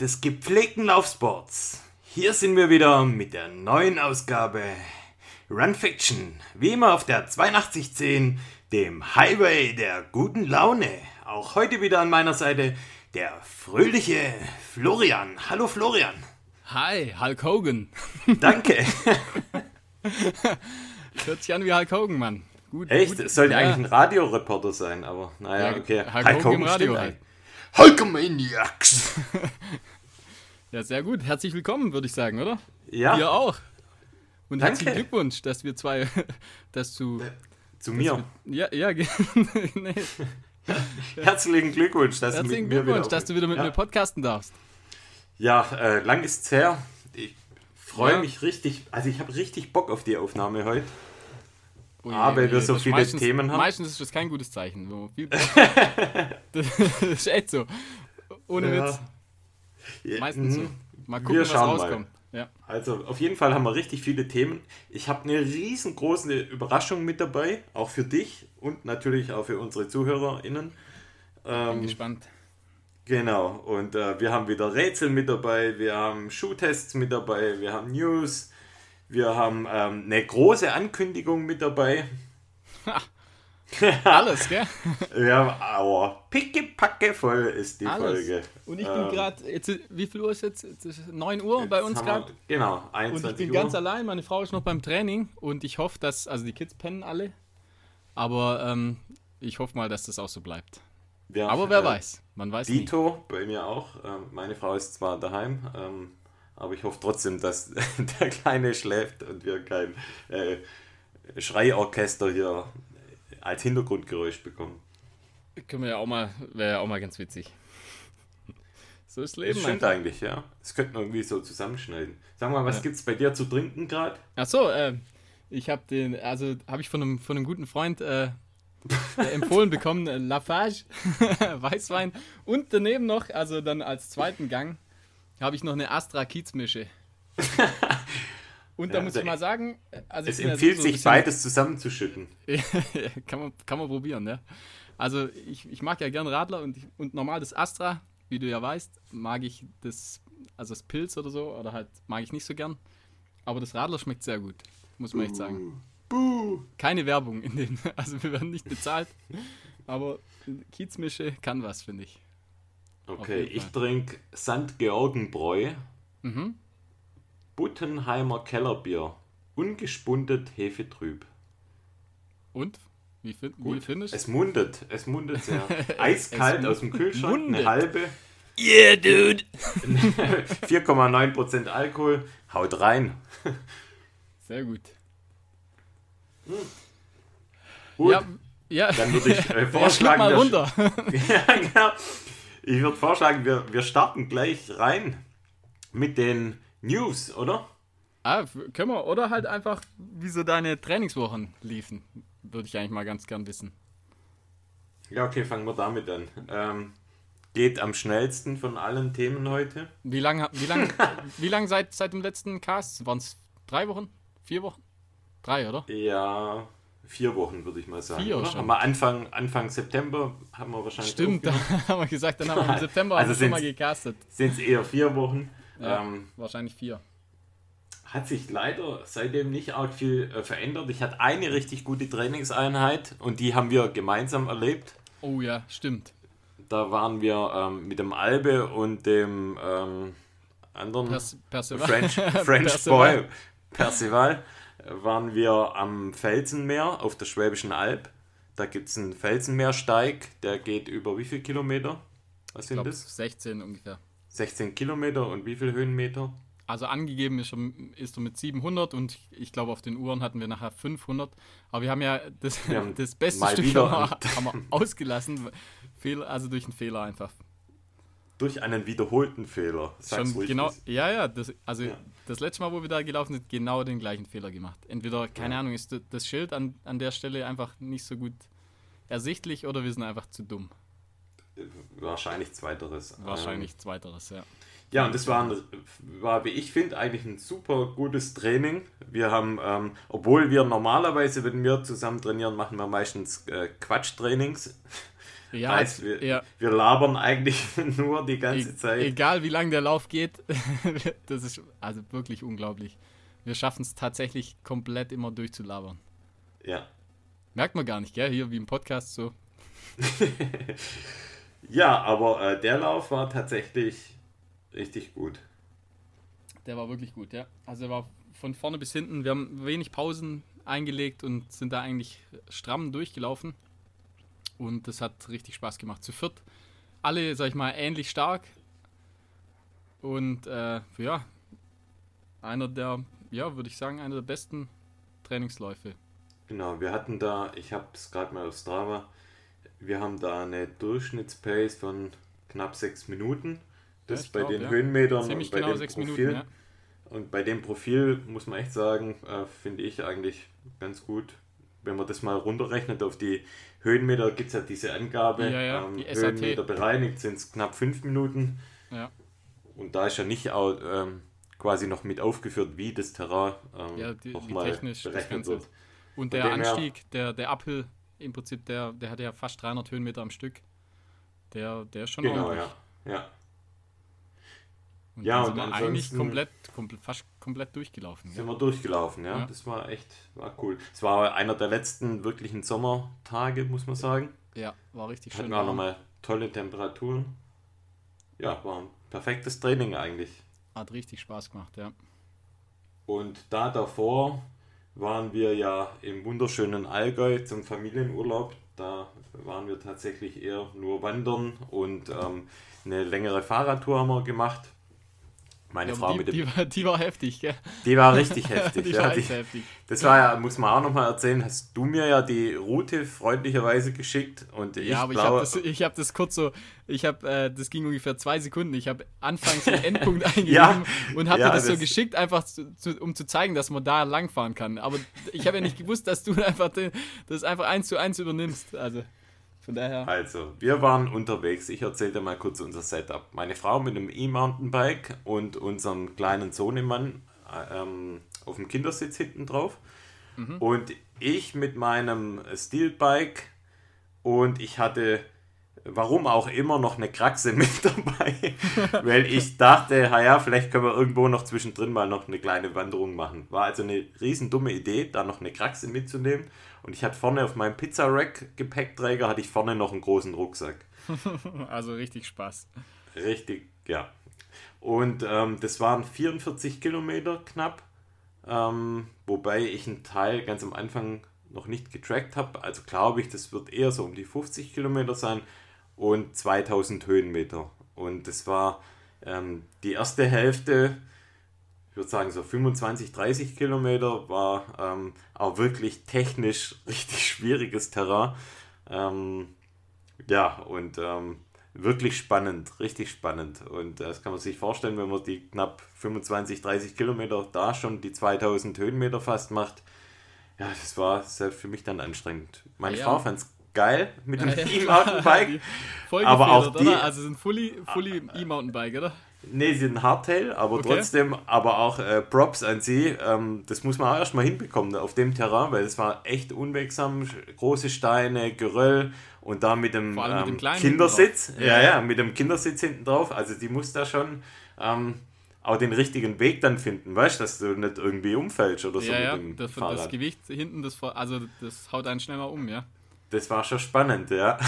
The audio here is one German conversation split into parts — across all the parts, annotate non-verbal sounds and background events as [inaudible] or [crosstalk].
Des gepflegten Laufsports, hier sind wir wieder mit der neuen Ausgabe Run Fiction, wie immer auf der 8210, dem Highway der guten Laune. Auch heute wieder an meiner Seite der fröhliche Florian. Hallo Florian. Hi, Hulk Hogan. [laughs] Danke. [laughs] Hört sich an wie Hulk Hogan, Mann. Gut, Echt? Es sollte ja. eigentlich ein Radioreporter sein, aber naja, ja, okay. Hulk, Hulk Hogan im Radio halt. Hulkamaniacs! [laughs] ja, sehr gut. Herzlich willkommen, würde ich sagen, oder? Ja. Ihr auch. Und Danke. herzlichen Glückwunsch, dass wir zwei, [laughs] dass du... Äh, zu mir? Wir, ja, ja. [laughs] nee. Herzlichen Glückwunsch, dass Herzlichen du mit Glückwunsch, dass du wieder mit ja. mir podcasten darfst. Ja, äh, lang ist's her. Ich freue ja. mich richtig, also ich habe richtig Bock auf die Aufnahme heute. Oh je, ah, weil wir so viele meistens, Themen haben. Meistens ist das kein gutes Zeichen. [laughs] das ist echt so. Ohne ja. Witz. Meistens so. Mal gucken, was rauskommt. Ja. Also auf jeden Fall haben wir richtig viele Themen. Ich habe eine riesengroße Überraschung mit dabei, auch für dich und natürlich auch für unsere ZuhörerInnen. Ähm, Bin gespannt. Genau, und äh, wir haben wieder Rätsel mit dabei, wir haben Schuhtests mit dabei, wir haben News, wir haben ähm, eine große Ankündigung mit dabei. Alles, gell? [laughs] Ja, aber pickepacke voll ist die Alles. Folge. Und ich bin ähm, gerade, wie viel Uhr ist jetzt? jetzt ist 9 Uhr bei uns gerade. Genau, 21 Uhr. Und ich bin Uhr. ganz allein, meine Frau ist noch beim Training und ich hoffe, dass, also die Kids pennen alle, aber ähm, ich hoffe mal, dass das auch so bleibt. Ja, aber wer äh, weiß, man weiß Dito, nie. bei mir auch. Ähm, meine Frau ist zwar daheim, ähm, aber ich hoffe trotzdem, dass [laughs] der Kleine schläft und wir kein äh, Schreiorchester hier als Hintergrundgeräusch bekommen. Können wir ja auch mal, wäre ja auch mal ganz witzig. So ist Leben. Das stimmt einfach. eigentlich, ja. Das könnten wir irgendwie so zusammenschneiden. Sag mal, was ja. es bei dir zu trinken gerade? Achso, äh, ich habe den, also habe ich von einem, von einem guten Freund äh, [laughs] empfohlen bekommen, äh, Lafage, [laughs] Weißwein und daneben noch, also dann als zweiten Gang, habe ich noch eine Astra Kiezmische. [laughs] Und da ja, muss ich mal sagen, also es empfiehlt so sich beides zusammenzuschütten. [laughs] kann, man, kann man probieren, ja. Also ich, ich mag ja gern Radler und, und normal das Astra, wie du ja weißt, mag ich das, also das Pilz oder so, oder halt mag ich nicht so gern. Aber das Radler schmeckt sehr gut, muss man echt sagen. Buh. Keine Werbung in dem, [laughs] also wir werden nicht bezahlt. Aber Kiezmische kann was, finde ich. Okay, ich trinke St. Georgenbräu. Mhm. Buttenheimer Kellerbier. Ungespundet Hefetrüb. Und? Wie, find, wie findest du? Es mundet. Es mundet sehr. [laughs] [laughs] Eiskalt aus dem Kühlschrank. Mundet. Eine halbe. Yeah, dude! [laughs] 4,9% Alkohol. Haut rein. Sehr gut. Hm. Gut. Ja, ja. Dann würde ich äh, vorschlagen. mal runter. ja, genau. Ich würde vorschlagen, wir, wir starten gleich rein mit den News, oder? Ah, können wir. Oder halt einfach, wie so deine Trainingswochen liefen. Würde ich eigentlich mal ganz gern wissen. Ja, okay, fangen wir damit an. Ähm, geht am schnellsten von allen Themen heute. Wie lange wie lang, [laughs] wie lang seit, seit dem letzten Cast? Waren es drei Wochen? Vier Wochen? Drei, oder? Ja, vier Wochen, würde ich mal sagen. Vier oder? schon. Haben wir Anfang, Anfang September haben wir wahrscheinlich. Stimmt, da [laughs] haben wir gesagt, dann haben wir im [laughs] September also schon mal gecastet. Sind es eher vier Wochen? Ja, ähm, wahrscheinlich vier. Hat sich leider seitdem nicht arg viel äh, verändert. Ich hatte eine richtig gute Trainingseinheit und die haben wir gemeinsam erlebt. Oh ja, stimmt. Da waren wir ähm, mit dem Albe und dem ähm, anderen Pers Percival. French, [laughs] French Percival. Boy Percival waren wir am Felsenmeer auf der Schwäbischen Alb. Da gibt es einen Felsenmeersteig, der geht über wie viele Kilometer? Was sind glaub, das? 16 ungefähr. 16 Kilometer und wie viele Höhenmeter? Also angegeben ist, ist er mit 700 und ich glaube auf den Uhren hatten wir nachher 500. Aber wir haben ja das, haben [laughs] das beste Stück haben wir, haben wir ausgelassen, also durch einen Fehler einfach. Durch einen wiederholten Fehler. Sag's Schon genau, ja, ja, das, also ja. das letzte Mal, wo wir da gelaufen sind, genau den gleichen Fehler gemacht. Entweder, keine ja. Ahnung, ist das Schild an, an der Stelle einfach nicht so gut ersichtlich oder wir sind einfach zu dumm. Wahrscheinlich zweiteres. Wahrscheinlich ähm, zweiteres, ja. Ja, und das war, ein, war wie ich finde, eigentlich ein super gutes Training. Wir haben, ähm, obwohl wir normalerweise, wenn wir zusammen trainieren, machen wir meistens äh, Quatschtrainings. Ja, heißt, wir, ja. wir labern eigentlich [laughs] nur die ganze e Zeit. Egal wie lange der Lauf geht, [laughs] das ist also wirklich unglaublich. Wir schaffen es tatsächlich komplett immer durchzulabern. Ja. Merkt man gar nicht, gell? Hier wie im Podcast so. [laughs] ja, aber äh, der Lauf war tatsächlich richtig gut. Der war wirklich gut, ja. Also er war von vorne bis hinten. Wir haben wenig Pausen eingelegt und sind da eigentlich stramm durchgelaufen. Und das hat richtig Spaß gemacht. Zu viert alle, sag ich mal, ähnlich stark. Und äh, ja, einer der, ja, würde ich sagen, einer der besten Trainingsläufe. Genau, wir hatten da, ich habe es gerade mal auf Strava, wir haben da eine Durchschnittspace von knapp sechs Minuten. Das ja, bei glaub, den ja. Höhenmetern Ziemlich und bei genau dem Profil. Minuten, ja. Und bei dem Profil muss man echt sagen, äh, finde ich eigentlich ganz gut. Wenn man das mal runterrechnet auf die Höhenmeter, gibt es ja diese Angabe. Ja, ja, ähm, Höhenmeter bereinigt sind es knapp fünf Minuten. Ja. Und da ist ja nicht auch, ähm, quasi noch mit aufgeführt, wie das Terrain ähm, ja, die, nochmal technisch berechnet wird. Und der Anstieg, der, der Uphill, im Prinzip, der, der hat ja fast 300 Höhenmeter am Stück. Der, der ist schon Genau, ja. ja. Und ja, und sind eigentlich komplett, komplett, fast komplett durchgelaufen. Sind ja. wir durchgelaufen, ja? ja. Das war echt, war cool. Es war einer der letzten wirklichen Sommertage, muss man sagen. Ja, war richtig Hatten schön. Hatten wir nochmal tolle Temperaturen. Ja, war ein perfektes Training eigentlich. Hat richtig Spaß gemacht, ja. Und da davor waren wir ja im wunderschönen Allgäu zum Familienurlaub. Da waren wir tatsächlich eher nur wandern und ähm, eine längere Fahrradtour haben wir gemacht. Meine ja, Frau die, mit dem. Die war, die war heftig, gell? Die war richtig [laughs] heftig. die ja, die, heftig. Das war ja, muss man auch nochmal erzählen, hast du mir ja die Route freundlicherweise geschickt und ich Ja, aber glaube, ich habe das, hab das kurz so, ich habe, äh, das ging ungefähr zwei Sekunden, ich habe anfangs den [laughs] Endpunkt eingegeben ja, und habe ja, das, das so geschickt, einfach zu, zu, um zu zeigen, dass man da langfahren kann. Aber ich habe ja nicht gewusst, dass du [laughs] einfach den, das einfach eins zu eins übernimmst. Also. Von daher. Also, wir waren unterwegs. Ich erzähle dir mal kurz unser Setup. Meine Frau mit einem E-Mountainbike und unserem kleinen Sohnemann ähm, auf dem Kindersitz hinten drauf. Mhm. Und ich mit meinem Steelbike und ich hatte, warum auch immer, noch eine Kraxe [laughs] mit dabei, [laughs] weil ich dachte, ja, vielleicht können wir irgendwo noch zwischendrin mal noch eine kleine Wanderung machen. War also eine riesen dumme Idee, da noch eine Kraxe mitzunehmen. Und ich hatte vorne auf meinem Pizza-Rack-Gepäckträger hatte ich vorne noch einen großen Rucksack. [laughs] also richtig Spaß. Richtig, ja. Und ähm, das waren 44 Kilometer knapp, ähm, wobei ich einen Teil ganz am Anfang noch nicht getrackt habe. Also glaube ich, das wird eher so um die 50 Kilometer sein und 2000 Höhenmeter. Und das war ähm, die erste Hälfte ich würde sagen, so 25, 30 Kilometer war ähm, auch wirklich technisch [laughs] richtig schwieriges Terrain. Ähm, ja, und ähm, wirklich spannend, richtig spannend. Und das kann man sich vorstellen, wenn man die knapp 25, 30 Kilometer da schon die 2000 Höhenmeter fast macht. Ja, das war selbst für mich dann anstrengend. Meine ja. Frau fand es geil mit [laughs] dem ja, ja. E-Mountainbike. aber auch die, oder? Also sind fully, fully E-Mountainbike, oder? Nee, sie sind Hardtail, aber okay. trotzdem, aber auch äh, Props an sie. Ähm, das muss man auch erstmal hinbekommen auf dem Terrain, weil es war echt unwegsam. Große Steine, Geröll und da mit dem, ähm, mit dem Kindersitz. Ja, ja, mit dem Kindersitz hinten drauf. Also die muss da schon ähm, auch den richtigen Weg dann finden, weißt du, dass du nicht irgendwie umfällst oder so. Ja, ja, das, das, Gewicht hinten, das, also das haut einen schneller um, ja das war schon spannend, ja.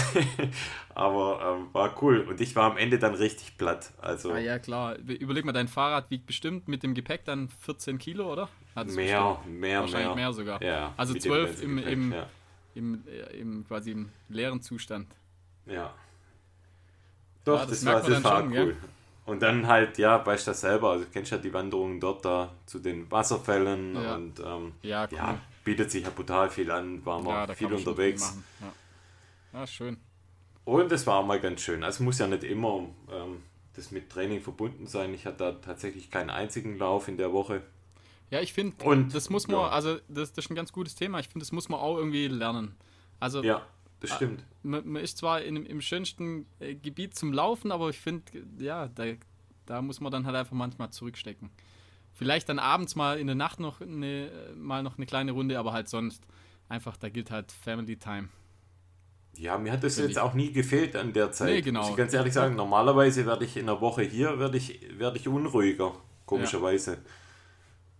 [laughs] Aber ähm, war cool. Und ich war am Ende dann richtig platt. Also ah, ja, klar. Überleg mal, dein Fahrrad wiegt bestimmt mit dem Gepäck dann 14 Kilo, oder? Hat's mehr, bestimmt? mehr, Wahrscheinlich mehr. mehr sogar. Ja, also 12 im, Gepäck, im, ja. im, äh, im, quasi im leeren Zustand. Ja. Doch, ja, das, das war, das war schon, cool. Ja? Und dann halt, ja, weißt du das selber, also du kennst ja die Wanderungen dort da zu den Wasserfällen ja. und ähm, ja, cool. ja, bietet sich ja brutal viel an, waren wir ja, viel unterwegs. Ja. ja. schön. Und es war mal ganz schön. Also muss ja nicht immer ähm, das mit Training verbunden sein. Ich hatte da tatsächlich keinen einzigen Lauf in der Woche. Ja, ich finde, das muss man, ja. also das, das ist ein ganz gutes Thema. Ich finde, das muss man auch irgendwie lernen. Also ja, das stimmt. Man, man ist zwar in, im schönsten äh, Gebiet zum Laufen, aber ich finde, ja, da, da muss man dann halt einfach manchmal zurückstecken. Vielleicht dann abends mal in der Nacht noch eine, mal noch eine kleine Runde, aber halt sonst einfach, da gilt halt Family Time. Ja, mir hat das jetzt auch nie gefehlt an der Zeit. Nee, genau. Muss ich ganz ehrlich sagen, normalerweise werde ich in der Woche hier, werde ich, werde ich unruhiger, komischerweise. Ja.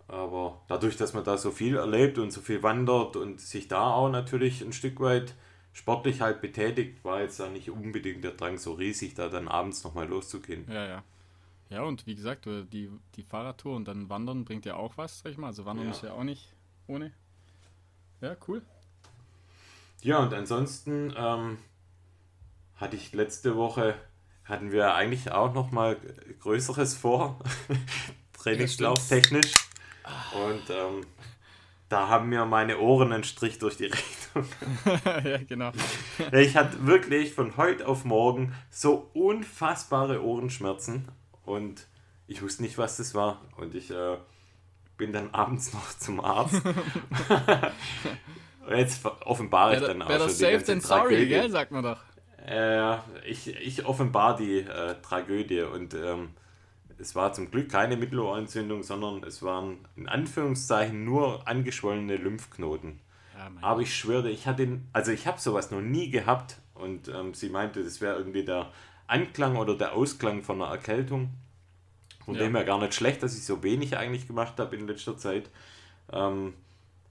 Aber dadurch, dass man da so viel erlebt und so viel wandert und sich da auch natürlich ein Stück weit sportlich halt betätigt, war jetzt da nicht unbedingt der Drang so riesig, da dann abends nochmal loszugehen. Ja, ja. Ja, und wie gesagt, die, die Fahrradtour und dann Wandern bringt ja auch was, sag ich mal. Also Wandern ja. ist ja auch nicht ohne. Ja, cool. Ja, und ansonsten ähm, hatte ich letzte Woche, hatten wir eigentlich auch noch mal Größeres vor, [laughs] trainingslauftechnisch. Und ähm, da haben mir meine Ohren einen Strich durch die [laughs] Rechnung. [laughs] ja, genau. ich hatte wirklich von heute auf morgen so unfassbare Ohrenschmerzen und ich wusste nicht, was das war. Und ich äh, bin dann [laughs] abends noch zum Arzt. [laughs] Jetzt offenbare ich dann auch schon die safe than sorry, gell, sagt man doch. Äh, ich, ich offenbar die äh, Tragödie und ähm, es war zum Glück keine Mittelohrentzündung, sondern es waren in Anführungszeichen nur angeschwollene Lymphknoten. Ja, Aber ich schwöre, ich hatte, also ich habe sowas noch nie gehabt und ähm, sie meinte, das wäre irgendwie der Anklang oder der Ausklang von einer Erkältung. Von ja. dem her gar nicht schlecht, dass ich so wenig eigentlich gemacht habe in letzter Zeit. Ähm,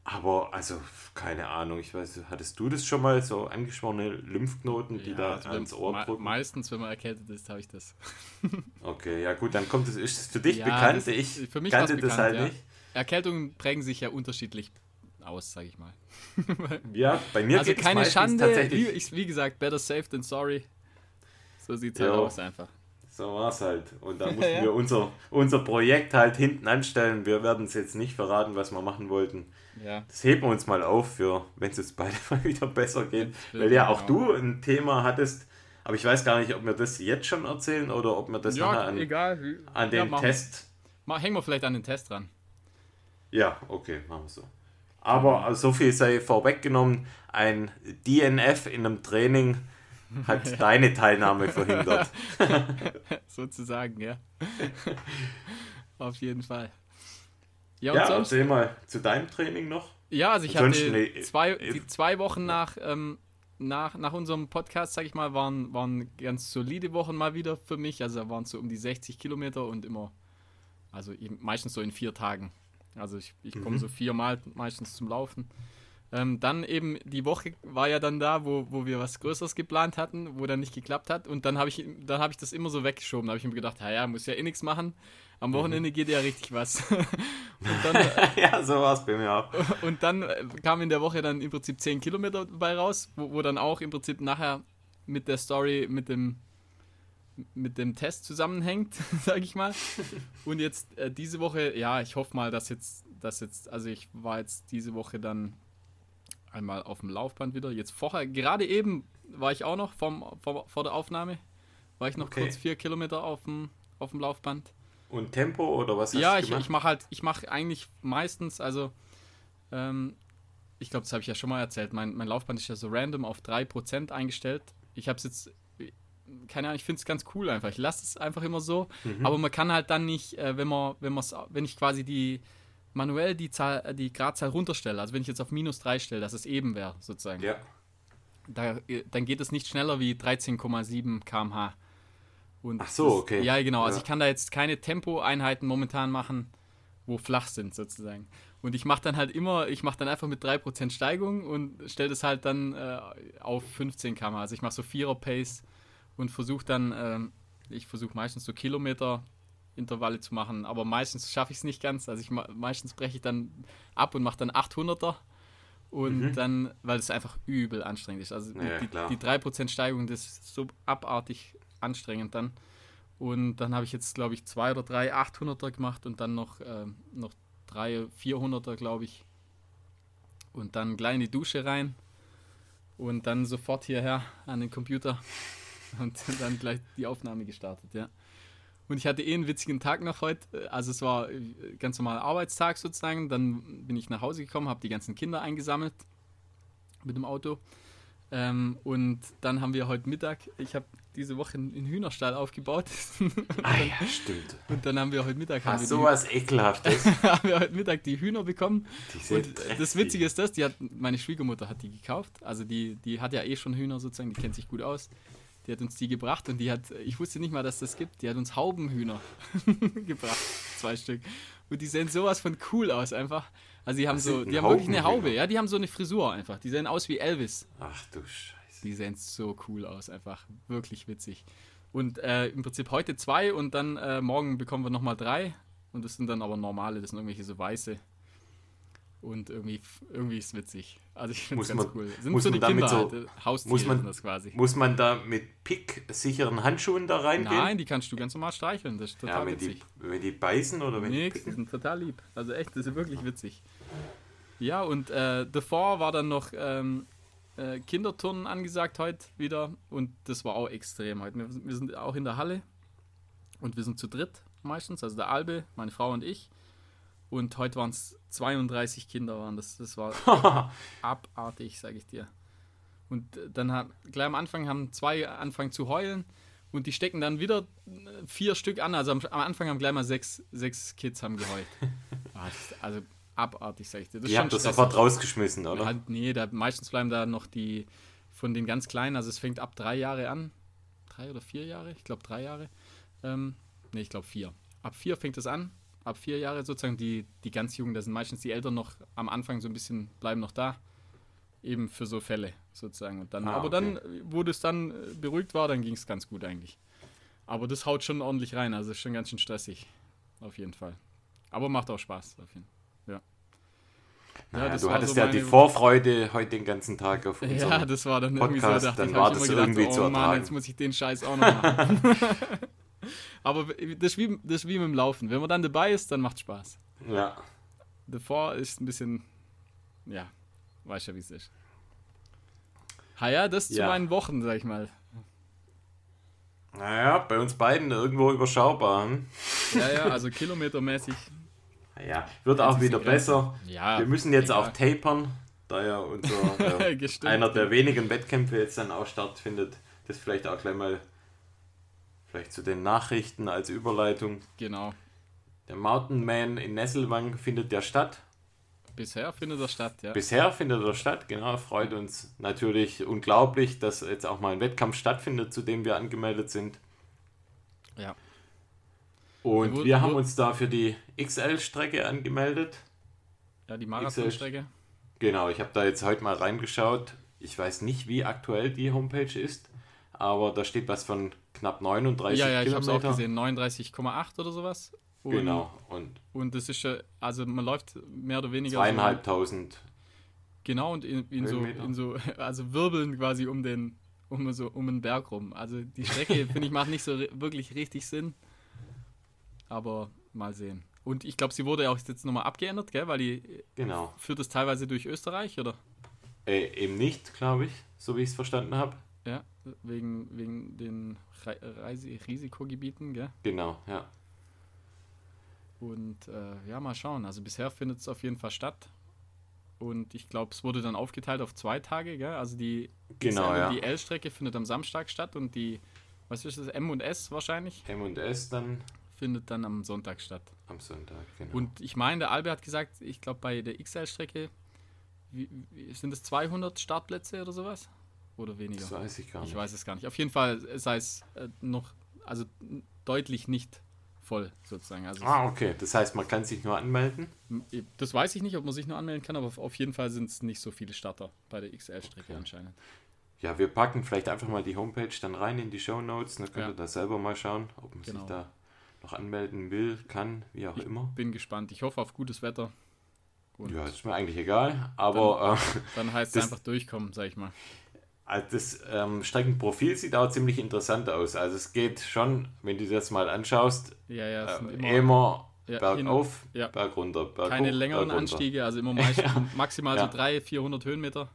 aber also, keine Ahnung, ich weiß, hattest du das schon mal, so angeschworene Lymphknoten, die ja, da also ans Ohr drücken? Meistens, wenn man erkältet ist, habe ich das. [laughs] okay, ja gut, dann kommt es, ist es für dich ja, bekannt? Das, ich für mich kannte bekannt, das halt ja. nicht. Erkältungen prägen sich ja unterschiedlich aus, sage ich mal. ja, bei mir also keine es Schande, tatsächlich. Wie, wie, gesagt, better safe than sorry. So sieht es halt aus einfach. So war es halt. Und da [laughs] mussten ja. wir unser, unser Projekt halt hinten anstellen. Wir werden es jetzt nicht verraten, was wir machen wollten. Ja. Das heben wir uns mal auf für, wenn es uns beide [laughs] mal wieder besser geht. Weil ja auch genau. du ein Thema hattest. Aber ich weiß gar nicht, ob wir das jetzt schon erzählen oder ob wir das ja, nachher an, egal. an den ja, Test. Mal, hängen wir vielleicht an den Test dran. Ja, okay, machen wir so. Aber so viel sei vorweggenommen. Ein DNF in einem Training hat deine Teilnahme verhindert. [laughs] Sozusagen, ja. [laughs] Auf jeden Fall. Ja, ja sonst, erzähl mal zu deinem Training noch. Ja, also ich hatte nee, zwei, die zwei Wochen nach, ähm, nach, nach unserem Podcast, sag ich mal, waren, waren ganz solide Wochen mal wieder für mich. Also waren so um die 60 Kilometer und immer, also meistens so in vier Tagen. Also ich, ich komme mhm. so viermal meistens zum Laufen. Ähm, dann eben die Woche war ja dann da, wo, wo wir was Größeres geplant hatten, wo dann nicht geklappt hat. Und dann habe ich, hab ich das immer so weggeschoben. Da habe ich mir gedacht, ja, muss ja eh nichts machen. Am Wochenende mhm. geht ja richtig was. [laughs] dann, [laughs] ja, so war es bei mir auch. [laughs] Und dann äh, kam in der Woche dann im Prinzip 10 Kilometer bei raus, wo, wo dann auch im Prinzip nachher mit der Story, mit dem, mit dem Test zusammenhängt, sage ich mal. Und jetzt äh, diese Woche, ja, ich hoffe mal, dass jetzt, dass jetzt, also ich war jetzt diese Woche dann einmal auf dem Laufband wieder. Jetzt vorher, gerade eben war ich auch noch vom, vom vor der Aufnahme, war ich noch okay. kurz vier Kilometer auf dem, auf dem Laufband. Und Tempo oder was hast ja, ich, ich mache halt, ich mache eigentlich meistens, also ähm, ich glaube, das habe ich ja schon mal erzählt, mein, mein Laufband ist ja so random auf 3% eingestellt. Ich habe es jetzt, keine Ahnung, ich finde es ganz cool einfach. Ich lasse es einfach immer so, mhm. aber man kann halt dann nicht, äh, wenn man, wenn man wenn ich quasi die manuell die Zahl, äh, die Gradzahl runterstelle, also wenn ich jetzt auf minus 3 stelle, dass es eben wäre, sozusagen. Ja. Da, äh, dann geht es nicht schneller wie 13,7 km/h. Und Ach so, okay. ja, genau. Also ja. Also ich kann da jetzt keine Tempoeinheiten momentan machen, wo flach sind, sozusagen. Und ich mache dann halt immer, ich mache dann einfach mit 3% Steigung und stelle das halt dann äh, auf 15 km. Also ich mache so 4er Pace und versuche dann, ähm, ich versuche meistens so Kilometer Intervalle zu machen, aber meistens schaffe ich es nicht ganz. Also ich meistens breche ich dann ab und mache dann 800er und mhm. dann, weil es einfach übel anstrengend ist. Also ja, die, die 3% Steigung, das ist so abartig anstrengend dann. Und dann habe ich jetzt, glaube ich, zwei oder drei 800er gemacht und dann noch, äh, noch drei 400er, glaube ich. Und dann gleich in die Dusche rein und dann sofort hierher an den Computer [laughs] und dann gleich die Aufnahme gestartet, ja. Und ich hatte eh einen witzigen Tag noch heute. Also es war äh, ganz normaler Arbeitstag sozusagen. Dann bin ich nach Hause gekommen, habe die ganzen Kinder eingesammelt mit dem Auto. Ähm, und dann haben wir heute Mittag, ich habe diese Woche einen Hühnerstall aufgebaut. [laughs] ah ja, stimmt. Und dann haben wir heute Mittag Ach, sowas Ekelhaftes. [laughs] haben wir heute Mittag die Hühner bekommen. Die und das Witzige ist das, die hat, meine Schwiegermutter hat die gekauft. Also die, die hat ja eh schon Hühner sozusagen, die kennt sich gut aus. Die hat uns die gebracht und die hat, ich wusste nicht mal, dass das gibt, die hat uns Haubenhühner [laughs] gebracht, zwei Stück. Und die sehen sowas von cool aus einfach. Also die haben so, die haben wirklich eine Haube, ja, die haben so eine Frisur einfach. Die sehen aus wie Elvis. Ach du Scheiße. Die sehen so cool aus, einfach wirklich witzig. Und äh, im Prinzip heute zwei und dann äh, morgen bekommen wir nochmal drei. Und das sind dann aber normale, das sind irgendwelche so weiße. Und irgendwie, irgendwie ist es witzig. Also ich finde es ganz man, cool. Sind muss so die Kinder so, halt, Haustiere muss man, das quasi. Muss man da mit Pick-sicheren Handschuhen da reingehen? Nein, die kannst du ganz normal streicheln. Das ist total ja, wenn witzig. Die, wenn die beißen oder wenn die die sind total lieb. Also echt, das ist wirklich witzig. Ja, und äh, davor war dann noch ähm, äh, Kinderturnen angesagt heute wieder und das war auch extrem heute. Wir, wir, sind auch in der Halle und wir sind zu dritt meistens, also der Albe, meine Frau und ich. Und heute waren es 32 Kinder, waren das. Das war [laughs] abartig, sage ich dir. Und dann haben, gleich am Anfang haben zwei angefangen zu heulen und die stecken dann wieder äh, vier Stück an. Also am, am Anfang haben gleich mal sechs, sechs Kids haben geheult. [laughs] Ah, also abartig, sag ich dir. Das Ihr habt das sofort rausgeschmissen, oder? Halt, nee, da, meistens bleiben da noch die von den ganz Kleinen, also es fängt ab drei Jahre an. Drei oder vier Jahre? Ich glaube drei Jahre. Ähm, nee, ich glaube vier. Ab vier fängt es an. Ab vier Jahre sozusagen die, die ganz Jungen, da sind meistens die Eltern noch am Anfang so ein bisschen, bleiben noch da. Eben für so Fälle sozusagen. Und dann, ah, aber okay. dann, wo das dann äh, beruhigt war, dann ging es ganz gut eigentlich. Aber das haut schon ordentlich rein, also ist schon ganz schön stressig. Auf jeden Fall. Aber macht auch Spaß. Auf jeden Fall. Naja, du hattest so ja die Vorfreude heute den ganzen Tag auf [laughs] unserem Ja, das war dann irgendwie Podcast, so, dann war das gedacht, irgendwie oh, zu ertragen. Mann, jetzt muss ich den Scheiß auch noch machen. [laughs] Aber das ist, wie, das ist wie mit dem Laufen. Wenn man dann dabei ist, dann macht Spaß. Ja. Davor ist ein bisschen, ja, weißt ja, wie es ist. Ha ja, das ja. zu meinen Wochen, sag ich mal. Naja, bei uns beiden irgendwo überschaubar. Hm? Ja, ja, also kilometermäßig ja, wird auch wieder besser. Ja, wir müssen jetzt egal. auch tapern, da ja unser, [laughs] äh, einer der wenigen Wettkämpfe jetzt dann auch stattfindet. Das vielleicht auch gleich mal vielleicht zu den Nachrichten als Überleitung. Genau. Der Mountain Man in Nesselwang findet ja statt. Bisher findet er statt, ja. Bisher findet er statt, genau. Freut uns natürlich unglaublich, dass jetzt auch mal ein Wettkampf stattfindet, zu dem wir angemeldet sind. Ja. Und wo, wir haben uns da für die XL-Strecke angemeldet. Ja, die Marathon-Strecke. Genau, ich habe da jetzt heute mal reingeschaut. Ich weiß nicht, wie aktuell die Homepage ist, aber da steht was von knapp 39 Ja, ja, ich habe es auch gesehen, 39,8 oder sowas. Und, genau. Und, und das ist ja, also man läuft mehr oder weniger. Zweieinhalbtausend. So, genau, und in, in so, in so, [laughs] also Wirbeln quasi um den, um so, um den Berg rum. Also die Strecke, [laughs] finde ich, macht nicht so wirklich richtig Sinn. Aber mal sehen. Und ich glaube, sie wurde ja auch jetzt nochmal abgeändert, gell? Weil die genau. führt es teilweise durch Österreich, oder? Äh, eben nicht, glaube ich, so wie ich es verstanden habe. Ja, wegen, wegen den Reise Risikogebieten, gell? Genau, ja. Und äh, ja, mal schauen. Also bisher findet es auf jeden Fall statt. Und ich glaube, es wurde dann aufgeteilt auf zwei Tage, gell? Also die, genau, ja. die L-Strecke findet am Samstag statt und die, was ist das, M und S wahrscheinlich? M und S dann findet dann am Sonntag statt. Am Sonntag, genau. Und ich meine, der Albert hat gesagt, ich glaube bei der XL-Strecke sind es 200 Startplätze oder sowas? Oder weniger? Das weiß ich gar nicht. Ich weiß es gar nicht. Auf jeden Fall sei es äh, noch, also deutlich nicht voll sozusagen. Also ah, okay. Das heißt, man kann sich nur anmelden? Das weiß ich nicht, ob man sich nur anmelden kann, aber auf jeden Fall sind es nicht so viele Starter bei der XL-Strecke okay. anscheinend. Ja, wir packen vielleicht einfach mal die Homepage dann rein in die Show Notes, dann könnt ja. ihr da selber mal schauen, ob man genau. sich da noch anmelden will, kann, wie auch ich immer. Bin gespannt. Ich hoffe auf gutes Wetter. Und ja, ist mir eigentlich egal, aber. Dann, äh, dann heißt es einfach durchkommen, sag ich mal. Also das ähm, Streckenprofil sieht auch ziemlich interessant aus. Also es geht schon, wenn du das mal anschaust, ja, ja, äh, immer, immer ja, bergauf, hin, ja. berg runter, berg Keine hoch, längeren Anstiege, also immer [laughs] maximal so 300, 400 Höhenmeter.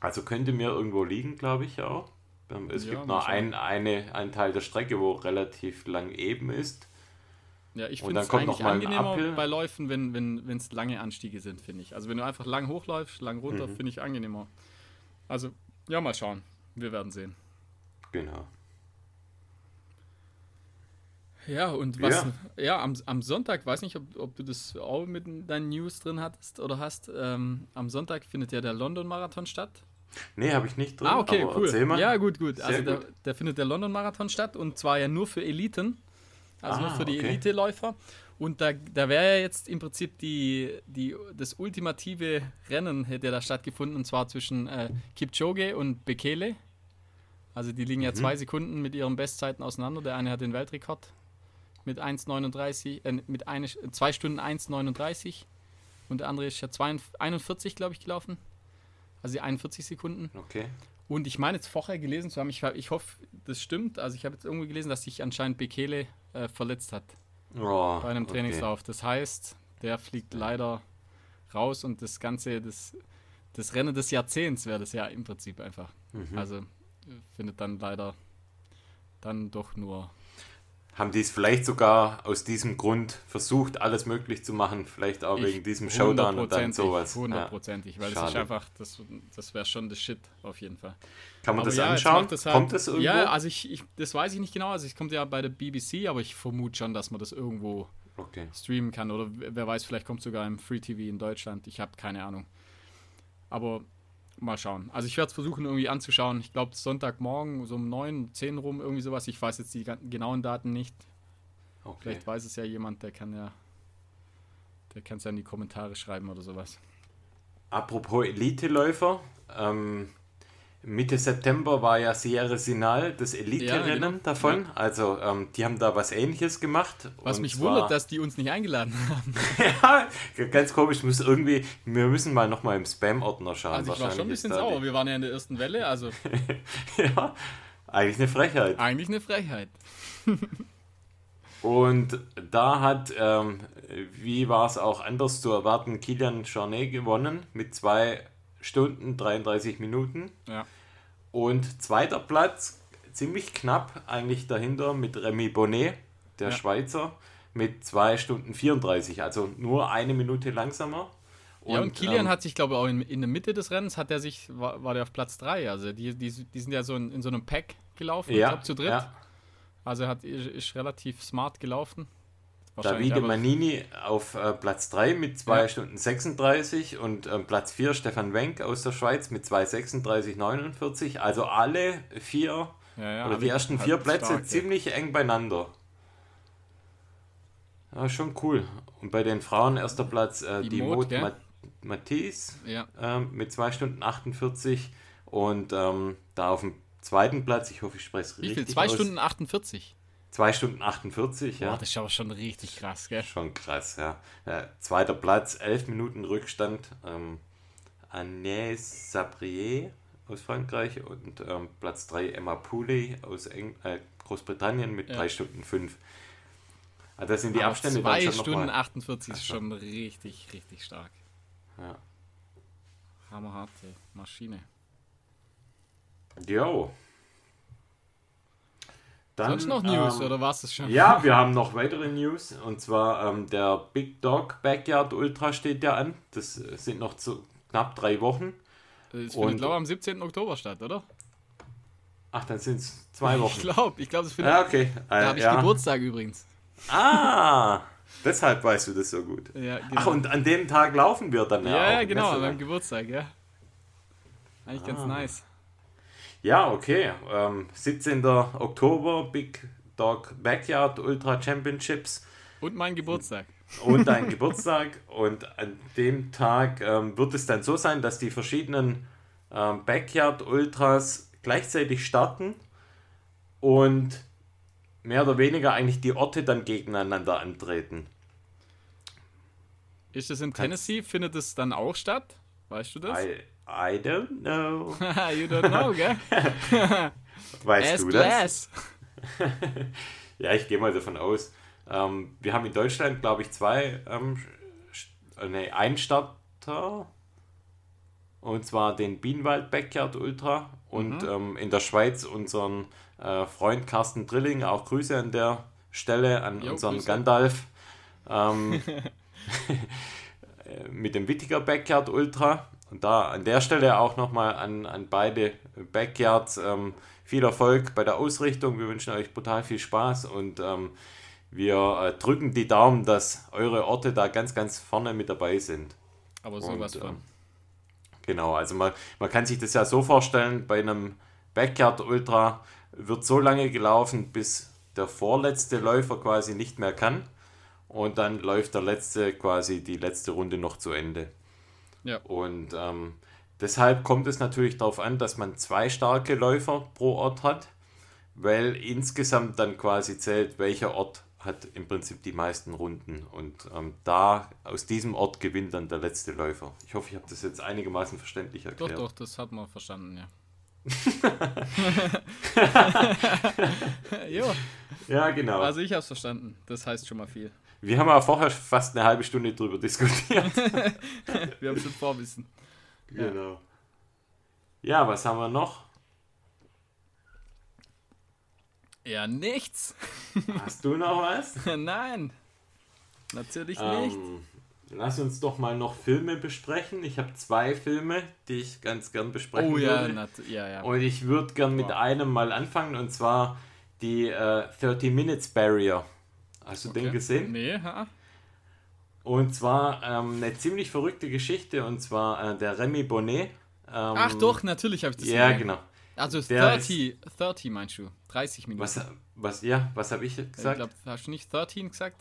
Also könnte mir irgendwo liegen, glaube ich auch. Ähm, es gibt noch ein, eine, einen Teil der Strecke, wo relativ lang eben ist. Ja, ich finde es eigentlich angenehmer bei Läufen, wenn es wenn, lange Anstiege sind, finde ich. Also wenn du einfach lang hochläufst, lang runter, mhm. finde ich angenehmer. Also Ja, mal schauen. Wir werden sehen. Genau. Ja, und was, ja, ja am, am Sonntag, weiß nicht, ob, ob du das auch mit deinen News drin hattest oder hast. Ähm, am Sonntag findet ja der London-Marathon statt. Nee, habe ich nicht drin. Ah, okay, cool. Ja, gut, gut. Sehr also gut. Der, der, findet der London-Marathon statt und zwar ja nur für Eliten. Also ah, nur für die okay. Elite-Läufer. Und da, da wäre ja jetzt im Prinzip die, die, das ultimative Rennen hätte da stattgefunden, und zwar zwischen äh, Kipchoge und Bekele. Also die liegen ja mhm. zwei Sekunden mit ihren Bestzeiten auseinander. Der eine hat den Weltrekord mit 1,39, äh, mit eine, 2 Stunden 1,39 und der andere ist ja 41, glaube ich, gelaufen. Also die 41 Sekunden. Okay. Und ich meine jetzt vorher gelesen zu haben, ich, ich hoffe, das stimmt. Also ich habe jetzt irgendwie gelesen, dass sich anscheinend Bekele äh, verletzt hat. Oh, bei einem Trainingslauf. Okay. Das heißt, der fliegt leider raus und das Ganze, das, das Rennen des Jahrzehnts wäre das ja im Prinzip einfach. Mhm. Also findet dann leider dann doch nur haben die es vielleicht sogar aus diesem Grund versucht, alles möglich zu machen, vielleicht auch ich wegen diesem Showdown und dann sowas. Hundertprozentig, ja. weil Schade. das ist einfach, das, das wäre schon das Shit auf jeden Fall. Kann man aber das ja, anschauen? Das halt, kommt das irgendwo? Ja, also ich, ich, das weiß ich nicht genau, also es kommt ja bei der BBC, aber ich vermute schon, dass man das irgendwo okay. streamen kann oder wer weiß, vielleicht kommt es sogar im Free TV in Deutschland, ich habe keine Ahnung. Aber mal schauen. Also ich werde es versuchen irgendwie anzuschauen. Ich glaube Sonntagmorgen so um 9, 10 rum, irgendwie sowas. Ich weiß jetzt die genauen Daten nicht. Okay. Vielleicht weiß es ja jemand, der kann ja, der kann es ja in die Kommentare schreiben oder sowas. Apropos Elite-Läufer, ähm, Mitte September war ja Sierra Sinal, das Elite-Rennen ja, genau. davon. Ja. Also ähm, die haben da was ähnliches gemacht. Was mich wundert, dass die uns nicht eingeladen haben. [laughs] ja, ganz komisch. Muss irgendwie, wir müssen mal nochmal im Spam-Ordner schauen. Also ich war schon ein bisschen sauer. Wir waren ja in der ersten Welle, also. [laughs] ja, eigentlich eine Frechheit. Eigentlich eine Frechheit. [laughs] Und da hat, ähm, wie war es auch anders zu erwarten, Kilian Jornet gewonnen mit zwei Stunden 33 Minuten. Ja. Und zweiter Platz, ziemlich knapp eigentlich dahinter mit Remy Bonnet, der ja. Schweizer, mit 2 Stunden 34, also nur eine Minute langsamer. Und, ja, und Kilian ähm, hat sich, glaube ich, auch in, in der Mitte des Rennens hat er sich, war, war der auf Platz 3. Also die, die, die sind ja so in, in so einem Pack gelaufen, ja, ich glaube zu dritt. Ja. Also er hat, ist relativ smart gelaufen. Davide Manini auf äh, Platz 3 mit 2 ja. Stunden 36 und äh, Platz 4 Stefan Wenk aus der Schweiz mit 2,36,49. Also alle vier ja, ja, oder die ersten vier Plätze stark, ziemlich eng beieinander. Ja, schon cool. Und bei den Frauen erster Platz äh, die, die Mot Matisse äh, mit 2 Stunden 48 und ähm, da auf dem zweiten Platz, ich hoffe, ich spreche es richtig. Wie viel? 2 Stunden 48? 2 Stunden 48, ja. Boah, das ist aber schon richtig krass, gell? Schon krass, ja. ja zweiter Platz, 11 Minuten Rückstand. Ähm, Agnès Sabrier aus Frankreich und ähm, Platz 3 Emma Pooley aus Eng äh, Großbritannien mit ja. 3 Stunden 5. Also das sind die aber Abstände 2 Stunden 48 ist schon richtig, richtig stark. Ja. Hammerharte Maschine. Jo. Dann, Sonst noch News ähm, oder war es schon? Ja, wir haben noch weitere News und zwar ähm, der Big Dog Backyard Ultra steht ja an. Das sind noch zu knapp drei Wochen. Das findet, glaube ich, am 17. Oktober statt, oder? Ach, dann sind es zwei Wochen. Ich glaube, ich glaube, es findet. Ja, okay. Da äh, habe ich ja. Geburtstag übrigens. Ah, deshalb weißt du das so gut. Ja, genau. Ach, und an dem Tag laufen wir dann ja. Ja, ja genau, an meinem Geburtstag, ja. Eigentlich ah. ganz nice. Ja, okay. Ähm, 17. Oktober, Big Dog Backyard Ultra Championships. Und mein Geburtstag. Und dein [laughs] Geburtstag. Und an dem Tag ähm, wird es dann so sein, dass die verschiedenen ähm, Backyard Ultras gleichzeitig starten und mehr oder weniger eigentlich die Orte dann gegeneinander antreten. Ist das in Tennessee? Findet es dann auch statt? Weißt du das? I I don't know. [laughs] you don't know, gell? [laughs] weißt Ask du das? [laughs] ja, ich gehe mal davon aus. Ähm, wir haben in Deutschland, glaube ich, zwei, ähm, äh, nee, einen Starter. Und zwar den Bienenwald Backyard Ultra. Und mhm. ähm, in der Schweiz unseren äh, Freund Carsten Drilling. Auch Grüße an der Stelle an jo, unseren Grüße. Gandalf. Ähm, mit dem Wittiger Backyard Ultra. Und da an der Stelle auch nochmal an, an beide Backyards ähm, viel Erfolg bei der Ausrichtung. Wir wünschen euch brutal viel Spaß und ähm, wir äh, drücken die Daumen, dass eure Orte da ganz, ganz vorne mit dabei sind. Aber sowas Und, von. ähm, Genau, also man, man kann sich das ja so vorstellen, bei einem Backyard Ultra wird so lange gelaufen, bis der vorletzte Läufer quasi nicht mehr kann. Und dann läuft der letzte quasi die letzte Runde noch zu Ende. Ja. Und ähm, deshalb kommt es natürlich darauf an, dass man zwei starke Läufer pro Ort hat, weil insgesamt dann quasi zählt, welcher Ort hat im Prinzip die meisten Runden. Und ähm, da aus diesem Ort gewinnt dann der letzte Läufer. Ich hoffe, ich habe das jetzt einigermaßen verständlich Doch, erklärt. doch, das hat man verstanden, ja. [laughs] [laughs] Ja, genau. also ich hab's verstanden. Das heißt schon mal viel. Wir haben aber vorher fast eine halbe Stunde drüber diskutiert. [laughs] Wir haben schon Vorwissen. genau. Ja, was haben wir noch? Ja, nichts. Hast du noch was? [laughs] Nein. Natürlich nicht. Ähm, lass uns doch mal noch Filme besprechen. Ich habe zwei Filme, die ich ganz gern besprechen Oh ja, würde. nat ja, ja. Und ich würde gern mit Wow. einem mal anfangen und zwar die äh, 30 Minutes Barrier. Hast du den Okay. gesehen? Nee, ha? Und zwar ähm, eine ziemlich verrückte Geschichte und zwar äh, der Remy Bonnet. Ähm, Ach doch, natürlich habe ich das Ja, gesehen. genau. Also Der 30, 30 meinst du? 30 Minuten. Was, was, ja, was habe ich ich gesagt? glaube, hast du nicht 13 gesagt?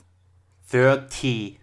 30.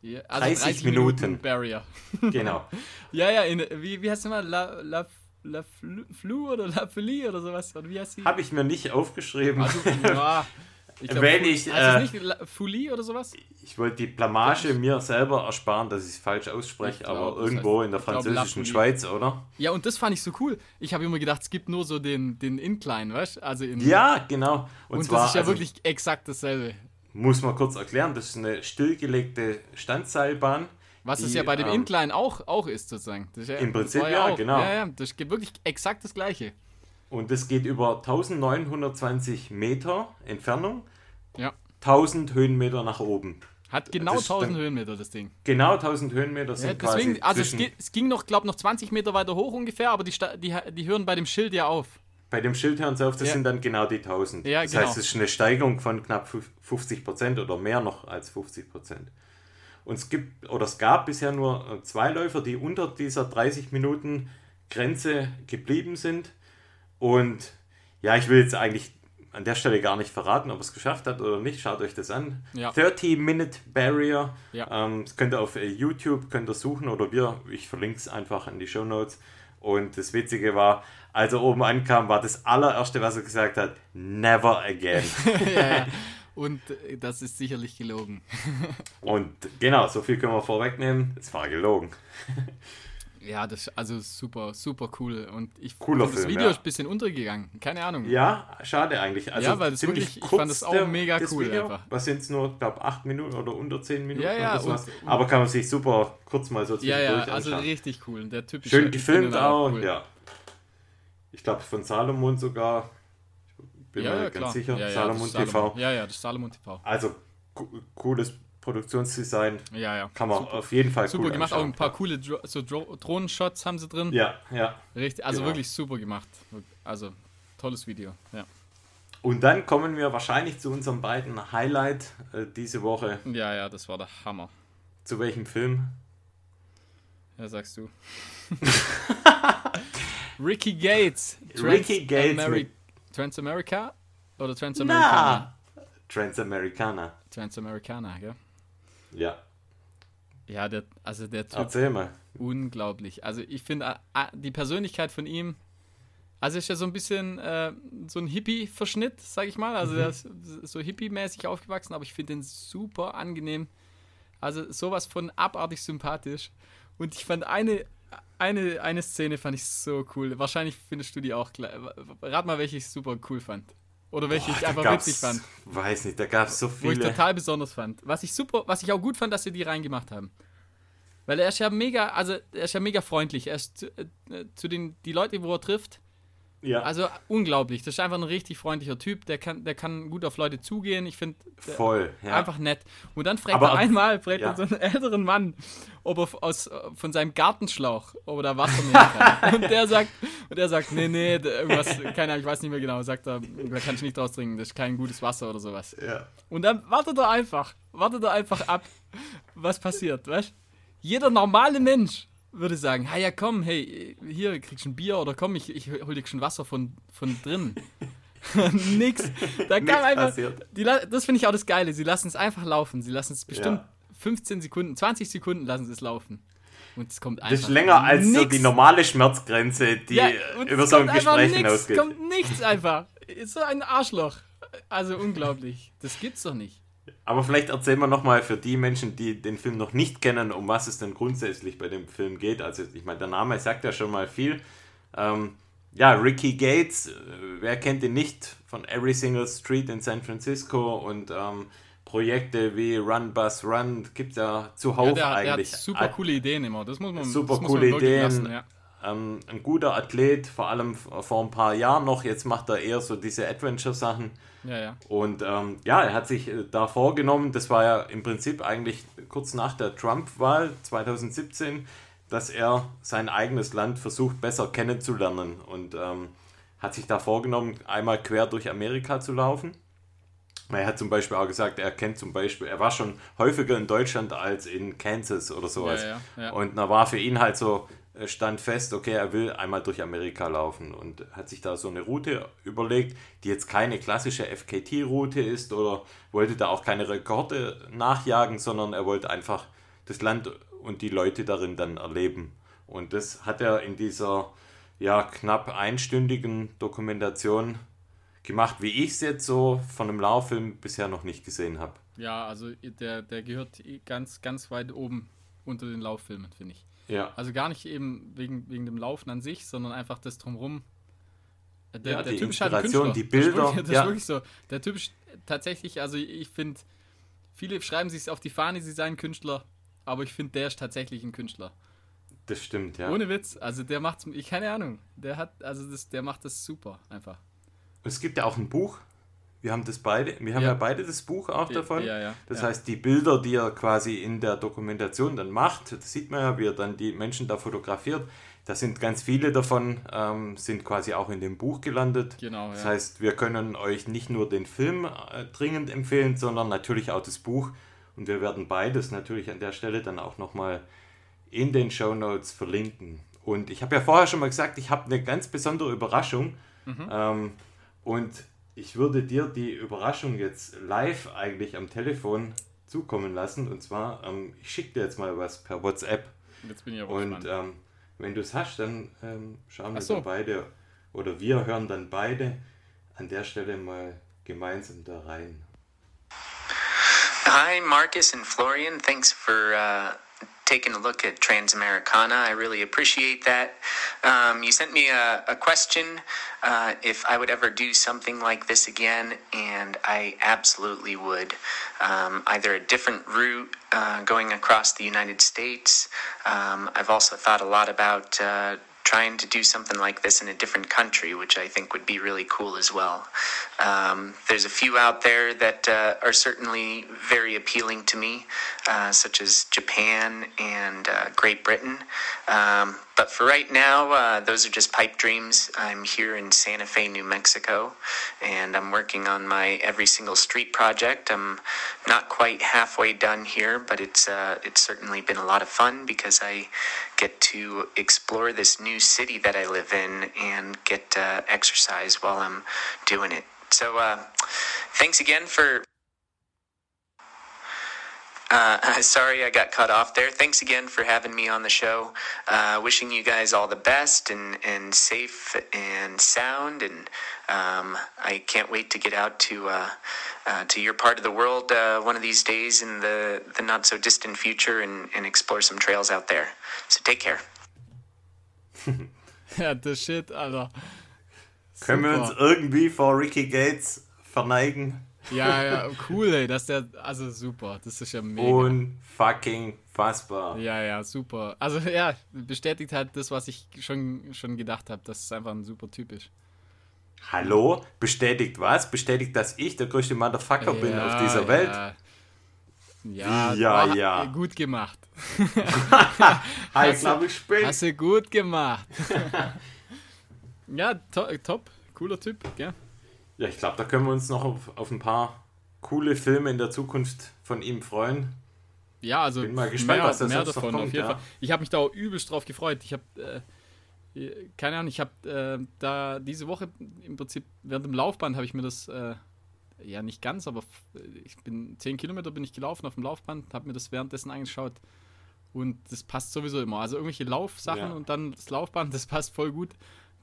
Ja, 30 Minuten. Barrier. Genau. [laughs] Ja, ja, in, wie, wie heißt sie mal? La, La, La Flu, oder La Folie oder sowas? Oder wie heißt sie? Habe ich mir nicht aufgeschrieben. Also, ja, [laughs] ich glaub, Wenn ich, äh, nicht Folie oder sowas? Ich wollte die Blamage mir selber ersparen, dass ich es falsch ausspreche, glaub, aber irgendwo heißt- in der glaub, französischen La Schweiz, oder? Ja, und das fand ich so cool. Ich habe immer gedacht, es gibt nur so den, den Incline, weißt du? Also in, Ja, genau. Und, Und, zwar das ist ja also, wirklich exakt dasselbe. muss man kurz erklären, das ist eine stillgelegte Standseilbahn. Was es ja bei dem ähm, Incline auch, auch ist, sozusagen. Ist ja, Im Prinzip war ja, auch, genau. Ja, ja, das gibt wirklich exakt das Gleiche. Und das geht über 1920 Meter Entfernung, Ja. 1000 Höhenmeter nach oben. Hat genau Das ist 1000 dann- Höhenmeter, das Ding. Genau 1000 Höhenmeter Ja, sind deswegen, quasi also es, es ging noch, glaube noch 20 Meter weiter hoch ungefähr, aber die, Sta- die, die hören bei dem Schild ja auf. bei dem Schild hören sie auf, das Ja. sind dann genau die 1000. Ja, das genau. heißt, es ist eine Steigerung von knapp 50 Prozent oder mehr noch als 50 Prozent. Und es gibt oder es gab bisher nur äh, zwei Läufer, die unter dieser 30 Minuten Grenze geblieben sind. Und ja, ich will jetzt eigentlich an der Stelle gar nicht verraten, ob er es geschafft hat oder nicht. Schaut euch das an. Ja. 30-Minute Barrier. Ja. Ähm, das könnt ihr auf äh, YouTube könnt ihr suchen oder wir, ich verlinke es einfach in die Show Notes. Und das Witzige war, als er oben ankam, war das allererste, was er gesagt hat, never again. [laughs] ja, ja. [laughs] Und äh, das ist sicherlich gelogen. [laughs] Und genau, so viel können wir vorwegnehmen. Es war gelogen. Ja, das ist also super, super cool. Und ich Cooler find, das Film, Video ja. ist ein bisschen untergegangen. Keine Ahnung. Ja, schade eigentlich. Also Ja, weil das ziemlich wirklich- ich fand das auch der- mega das cool Video. einfach. Was sind es nur, glaube acht Minuten oder unter zehn Minuten Ja, ja, oder sowas. und- Aber kann man sich super kurz mal so Ja, zwischendurch ja, also anschauen. richtig cool. Der Typ ist Schön ja- ich gefilmt finde ihn auch, cool. ja. Ich glaube von Salomon sogar. Ich bin Ja, mir ja, ganz klar. sicher. Ja, ja, Salomon ist TV. Salomon. Ja, ja, das ist Salomon TV. Also co cooles Produktionsdesign. Ja, ja. Kann man super, auf jeden Fall super cool gemacht. Auch anschauen. ein paar coole Dro so Dro Drohnenshots haben sie drin. Ja, ja. Richtig, also Genau. wirklich super gemacht. Also tolles Video. Ja, Und dann kommen wir wahrscheinlich zu unserem beiden Highlight äh, diese Woche. ja, ja das war der Hammer. Zu welchem Film? Ja, sagst du. [laughs] Ricky Gates. Ricky Gates Ameri Transamerica? Oder Transamericana? Na! Transamericana. Transamericana, gell? Ja, Ja, der, also der Typ, erzähl mal. unglaublich. Also ich finde, die Persönlichkeit von ihm, also ist ja so ein bisschen äh, so ein Hippie-Verschnitt, sag ich mal. Also der ist so Hippie-mäßig aufgewachsen, aber ich finde den super angenehm. Also sowas von abartig sympathisch. Und ich fand eine, eine, eine Szene fand ich so cool. Wahrscheinlich findest du die auch gleich. Rat mal, welche ich super cool fand. Oder welche ich Da einfach witzig fand. Weiß nicht, da gab es so Wo ich viele. total besonders fand. Was ich super, was ich auch gut fand, dass sie die reingemacht haben. Weil er ist ja mega, also er ist ja mega freundlich. Er ist zu, äh, zu den die Leute, wo er trifft, Ja. Also unglaublich. Das ist einfach ein richtig freundlicher Typ. Der kann, der kann gut auf Leute zugehen. Ich finde voll ja. einfach nett. Und dann fragt Aber er einmal, fragt ja. er so einen älteren Mann, ob er aus, von seinem Gartenschlauch, ob er da Wasser nehmen kann. [laughs] und der sagt, und der sagt, nee, nee, irgendwas, keine Ahnung, ich weiß nicht mehr genau. Sagt er, da kann ich nicht draus trinken. Das ist kein gutes Wasser oder sowas. Ja. Und dann wartet er einfach, wartet er einfach ab, was passiert, weißt? Jeder normale Mensch würde sagen, hey, ja komm, hey, hier kriegst du ein Bier oder komm, ich, ich hol dir schon Wasser von, von drin. [laughs] Nix. Da kam einfach. Die, das finde ich auch das Geile. Sie lassen es einfach laufen. Sie lassen es bestimmt ja. 15 Sekunden, 20 Sekunden lassen sie es laufen. Und es kommt einfach. Das ist länger als nix. so die normale Schmerzgrenze, die ja, über so ein Gespräch hinausgeht. Es kommt nichts einfach. Ist so ein Arschloch. Also unglaublich. Das gibt's doch nicht. Aber vielleicht erzählen wir nochmal für die Menschen, die den Film noch nicht kennen, um was es denn grundsätzlich bei dem Film geht. Also ich meine, der Name sagt ja schon mal viel. Ähm, ja, Ricky Gates, äh, wer kennt ihn nicht von Every Single Street in San Francisco und ähm, Projekte wie Run Bus Run gibt es ja zuhauf ja, der, eigentlich. Der hat super coole Ideen immer, das muss man Super coole Ideen. Lassen, ja. Ähm, ein guter Athlet, vor allem vor ein paar Jahren noch. Jetzt macht er eher so diese Adventure-Sachen. Ja, ja. Und ähm, ja, er hat sich äh, da vorgenommen, das war ja im Prinzip eigentlich kurz nach der Trump-Wahl 2017, dass er sein eigenes Land versucht besser kennenzulernen und ähm, hat sich da vorgenommen, einmal quer durch Amerika zu laufen. Er hat zum Beispiel auch gesagt, er kennt zum Beispiel, er war schon häufiger in Deutschland als in Kansas oder sowas. Ja, ja, ja. Und da war für ihn halt so, stand fest, okay, er will einmal durch Amerika laufen und hat sich da so eine Route überlegt, die jetzt keine klassische FKT-Route ist oder wollte da auch keine Rekorde nachjagen, sondern er wollte einfach das Land und die Leute darin dann erleben. Und das hat er in dieser ja, knapp einstündigen Dokumentation gemacht, wie ich es jetzt so von einem Lauffilm bisher noch nicht gesehen habe. Ja, also der, der gehört ganz, ganz weit oben unter den Lauffilmen, finde ich. Ja. Also gar nicht eben wegen, wegen dem Laufen an sich, sondern einfach das drumherum. Äh, der, ja, der die Typ ist halt ein die Bilder. Das ist, wirklich, das ja. ist wirklich so. Der Typ ist tatsächlich, also ich finde, viele schreiben sich auf die Fahne, sie seien Künstler, aber ich finde, der ist tatsächlich ein Künstler. Das stimmt, ja. Ohne Witz. Also der macht, ich keine Ahnung, der hat, also das, der macht das super einfach. Es gibt ja auch ein Buch, wir haben das beide, wir haben ja, ja beide das Buch auch davon. Ja, ja, das heißt, die Bilder, die er quasi in der Dokumentation dann macht, das sieht man ja, wie er dann die Menschen da fotografiert. Da sind ganz viele davon, ähm, sind quasi auch in dem Buch gelandet. Genau. Das heißt, wir können euch nicht nur den Film äh, dringend empfehlen, sondern natürlich auch das Buch. Und wir werden beides natürlich an der Stelle dann auch nochmal in den Show Notes verlinken. Und ich habe ja vorher schon mal gesagt, ich habe eine ganz besondere Überraschung. Mhm. Ähm, und ich würde dir die Überraschung jetzt live eigentlich am Telefon zukommen lassen. Und zwar, ähm, ich schicke dir jetzt mal was per WhatsApp. Jetzt bin ich aber Und ähm, wenn du es hast, dann ähm, schauen wir so. da beide oder wir hören dann beide an der Stelle mal gemeinsam da rein. Hi, Marcus and Florian. Thanks for uh, taking a look at Transamericana. I really appreciate that. Um, you sent me a, a question uh, if I would ever do something like this again, and I absolutely would. Um, either a different route uh, going across the United States. Um, I've also thought a lot about uh, trying to do something like this in a different country, which I think would be really cool as well. Um, there's a few out there that uh, are certainly very appealing to me, uh, such as Japan and uh, Great Britain. Um, but for right now, uh, those are just pipe dreams. I'm here in Santa Fe, New Mexico, and I'm working on my every single street project. I'm not quite halfway done here, but it's uh, it's certainly been a lot of fun because I get to explore this new city that I live in and get uh, exercise while I'm doing it. So, uh, thanks again for uh, [laughs] sorry I got cut off there. Thanks again for having me on the show. Uh, wishing you guys all the best and, and safe and sound. And um, I can't wait to get out to uh, uh to your part of the world uh, one of these days in the, the not so distant future and, and explore some trails out there. So take care. [laughs] ja, das Shit, Alter. Super. Können wir uns irgendwie vor Ricky Gates verneigen? Ja, ja, [laughs] cool, ey, dass der, also super, das ist ja mega. Unfucking fassbar. Ja, ja, super. Also ja, bestätigt halt das, was ich schon, schon gedacht habe, dass es einfach ein super Typ ist. Hallo? Bestätigt was? Bestätigt, dass ich der größte Motherfucker bin Ja, auf dieser Welt? Ja, ja, Ja, boah, ja. gut gemacht. [laughs] Ich Hast glaube, ich bin. Hast du gut gemacht. [laughs] ja, to top. Cooler Typ, gell? Ja, ich glaube, da können wir uns noch auf, auf ein paar coole Filme in der Zukunft von ihm freuen. Ja, also Bin mal gespannt, mehr, was da mehr noch davon kommt, auf jeden ja. Fall. Ich habe mich da auch übelst drauf gefreut. Ich habe, äh, keine Ahnung, ich habe äh, da diese Woche im Prinzip während dem Laufband habe ich mir das, äh, ja nicht ganz, aber ich bin 10 Kilometer bin ich gelaufen auf dem Laufband, habe mir das währenddessen angeschaut und das passt sowieso immer. Also irgendwelche Laufsachen Ja. und dann das Laufband, [laughs] das passt voll gut.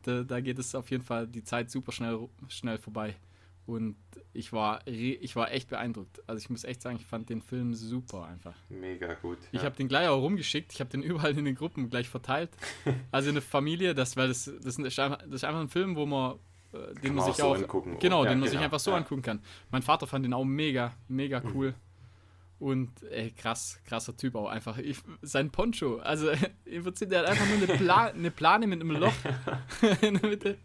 Da, da geht es auf jeden Fall die Zeit super schnell, schnell vorbei. Und ich war, ich war echt beeindruckt. Also ich muss echt sagen, ich fand den Film super einfach. Mega gut. Ich ja. habe den gleich auch rumgeschickt. Ich habe den [laughs] überall in den Gruppen gleich verteilt. Also in der Familie, das, weil das, das, ist einfach, das ist einfach ein Film, wo man, den man man sich auch so angucken. genau, Ja, den man genau, sich einfach so ja. angucken kann. Mein Vater fand den auch mega, mega cool. Und ey, krass, krasser Typ auch einfach. Ich, sein Poncho, also [laughs] im Prinzip, der hat einfach nur eine, Pla [laughs] eine Plane mit einem Loch [laughs] in der Mitte.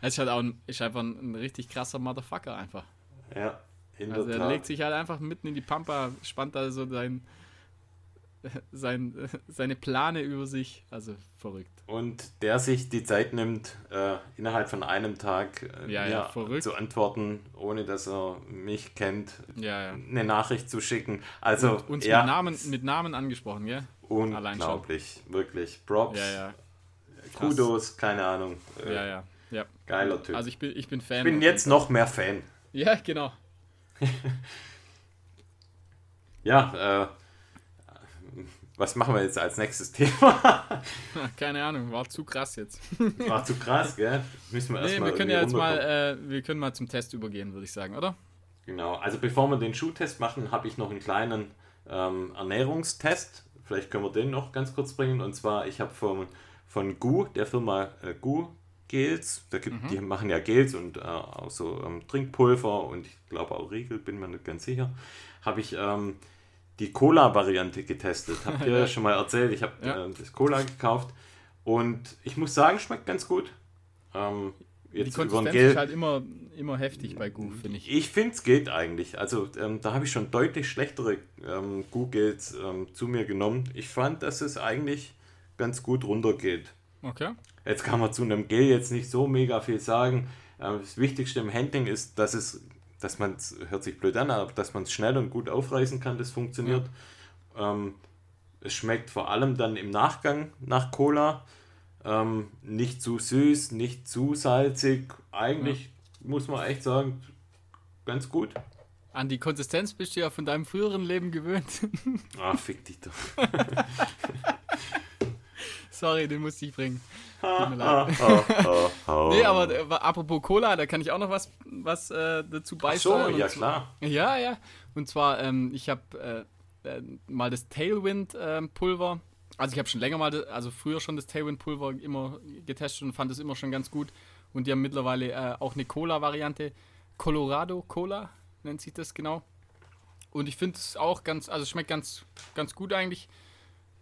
Er ist halt auch ein, ist einfach ein, ein richtig krasser Motherfucker einfach. Ja, in Also der er Tat. legt sich halt einfach mitten in die Pampa, spannt da so sein, [laughs] sein, seine Plane über sich. Also verrückt. Und der sich die Zeit nimmt, äh, innerhalb von einem Tag äh, Ja, ja, zu antworten, ohne dass er mich kennt, Ja, eine Nachricht zu schicken. Also, Uns ja, mit, Namen, mit Namen angesprochen, gell? allein schon. unglaublich, wirklich. Props. Kudos, keine Ahnung. Äh, Ja, ja. ja. Geiler Typ. Also ich bin, ich bin Fan. ich bin jetzt noch mehr Fan. Ja, genau. [laughs] Ja, äh, was machen wir jetzt als nächstes Thema? [laughs] Keine Ahnung, war zu krass jetzt. War zu krass, gell? Müssen wir Nee, erstmal wir können ja jetzt mal, äh, wir können mal zum Test übergehen, würde ich sagen, oder? Genau, also bevor wir den Schuhtest machen, habe ich noch einen kleinen ähm, Ernährungstest. Vielleicht können wir den noch ganz kurz bringen. Und zwar, ich habe von, von Gu, der Firma äh, Gu Gels, da gibt, die machen ja Gels und äh, auch so ähm, Trinkpulver und ich glaube auch Riegel, bin mir nicht ganz sicher, habe ich ähm, die Cola-Variante getestet. Habt ihr [laughs] ja schon mal erzählt, ich habe Ja. äh, das Cola gekauft und ich muss sagen, schmeckt ganz gut. Ähm, Die jetzt über ein Konsistenz Gel ist halt immer, immer heftig bei Goof, finde ich. ich finde, es geht eigentlich. Also, ähm, da habe ich schon deutlich schlechtere ähm, Googles ähm, zu mir genommen. Ich fand, dass es eigentlich ganz gut runtergeht. Okay. Jetzt kann man zu einem Gel jetzt nicht so mega viel sagen. Ähm, das Wichtigste im Handling ist, dass es, dass man es, hört sich blöd an, aber dass man es schnell und gut aufreißen kann, das funktioniert. Ähm, es schmeckt vor allem dann im Nachgang nach Cola. Ähm, nicht zu süß, nicht zu salzig. Eigentlich muss man echt sagen, ganz gut. An die Konsistenz bist du ja von deinem früheren Leben gewöhnt. Ah, fick dich doch. [laughs] Sorry, den musste ich bringen. Tut mir leid. [laughs] Nee, aber äh, apropos Cola, da kann ich auch noch was, was äh, dazu Ach so, beisteuern. ja klar. Ja, ja. Und zwar, ähm, ich habe äh, äh, mal das Tailwind-Pulver. also ich habe schon länger mal, also früher schon das Tailwind-Pulver immer getestet und fand es immer schon ganz gut. Und die haben mittlerweile äh, auch eine Cola-Variante. Colorado Cola nennt sich das genau. Und ich finde es auch ganz, also schmeckt ganz, ganz gut eigentlich.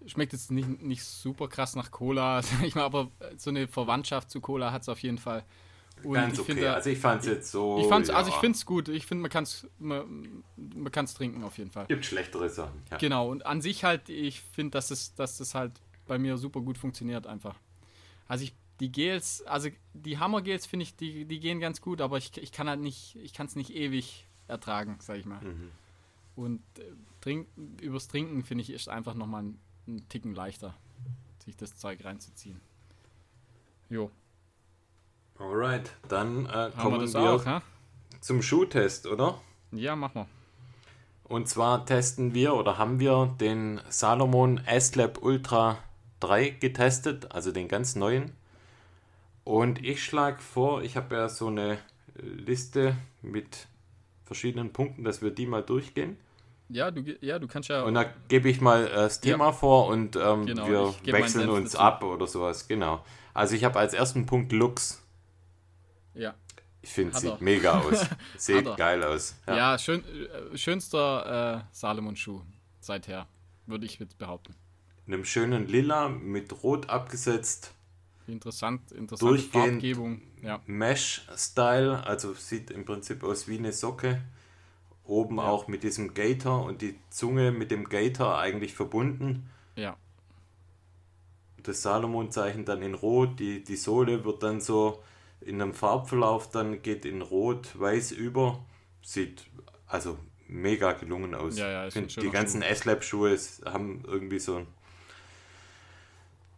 Schmeckt jetzt nicht, nicht super krass nach Cola, sag [laughs] ich mal, aber so eine Verwandtschaft zu Cola hat es auf jeden Fall. Und Ganz ich okay. finde, also ich fand es jetzt so. ich fand's, also ja, ich finde es gut. Ich finde, man kann es man, man kann's trinken auf jeden Fall. Gibt schlechtere Sachen. Ja. Genau, und an sich halt, ich finde, dass es, dass das halt bei mir super gut funktioniert einfach. Also ich, die Gels, also die Hammergels finde ich, die, die gehen ganz gut, aber ich, ich kann halt nicht, ich kann es nicht ewig ertragen, sag ich mal. Mhm. Und äh, trink, übers Trinken finde ich ist einfach nochmal ein, ein Ticken leichter, sich das Zeug reinzuziehen. Jo, Alright, dann äh, wir kommen das wir auch, zum Schuhtest, oder? Ja, mach mal. Und zwar testen wir oder haben wir den Salomon S-Lab Ultra 3 getestet, also den ganz neuen. Und ich schlage vor, ich habe ja so eine Liste mit verschiedenen Punkten, dass wir die mal durchgehen. Ja, du, ja, du kannst ja. Und da gebe ich mal äh, das Thema vor und ähm, Genau, wir wechseln uns dazu. ab oder sowas. Genau. Also ich habe als ersten Punkt Lux. ja. Ich finde, sieht er. mega aus. [laughs] Sieht geil aus. Ja, schön, äh, schönster äh, Salomon-Schuh seither, würde ich jetzt behaupten. In einem schönen Lila mit Rot abgesetzt. Interessant, interessante Durchgehend Farbgebung. Ja. Mesh-Style, also sieht im Prinzip aus wie eine Socke. Oben Ja. auch mit diesem Gator und die Zunge mit dem Gator eigentlich verbunden. ja. Das Salomon-Zeichen dann in Rot, die, die Sohle wird dann so in einem Farbverlauf dann geht in Rot-Weiß über. Sieht also mega gelungen aus. Ja, ja, Ich find, die ganzen S-Lab-Schuhe haben irgendwie so einen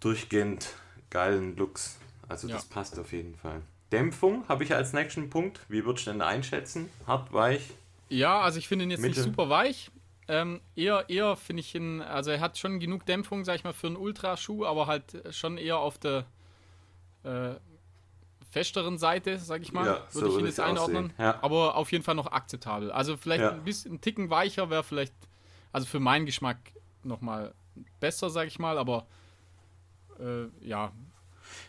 durchgehend geilen Looks. Also das passt auf jeden Fall. Dämpfung habe ich als nächsten Punkt. Wie würdest du denn einschätzen? Hart, weich? Ja, also ich finde ihn jetzt Mitte. nicht super weich. Ähm, eher, eher finde ich ihn, also er hat schon genug Dämpfung, sag ich mal, für einen Ultraschuh, aber halt schon eher auf der äh, festeren Seite, sag ich mal, Ja, würde so ich ihn jetzt einordnen. ja. Aber auf jeden Fall noch akzeptabel. Also vielleicht Ja. ein bisschen Ticken weicher wäre vielleicht, also für meinen Geschmack nochmal besser, sag ich mal, aber äh, ja.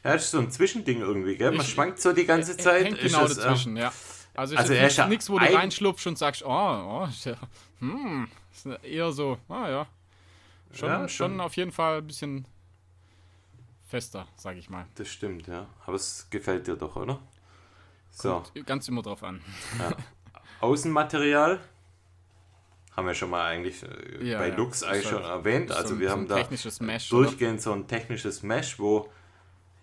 Ja, das ist so ein Zwischending irgendwie, gell? Man Ich- schwankt so die ganze er- Zeit. Hängt Ist genau es, äh, dazwischen, ja. Also, also ist ja nichts, wo du ein- reinschlupfst und sagst, oh, oh ja, hm, ist eher so, ah ja. Schon, Ja, schon. schon. auf jeden Fall ein bisschen fester, sag ich mal. Das stimmt, ja. Aber es gefällt dir doch, oder? So, Kommt ganz immer drauf an. Außenmaterial haben wir schon mal eigentlich äh, Ja, bei ja. Lux eigentlich halt schon erwähnt. so Also wir so haben da Mesh, oder? durchgehend so ein technisches Mesh, wo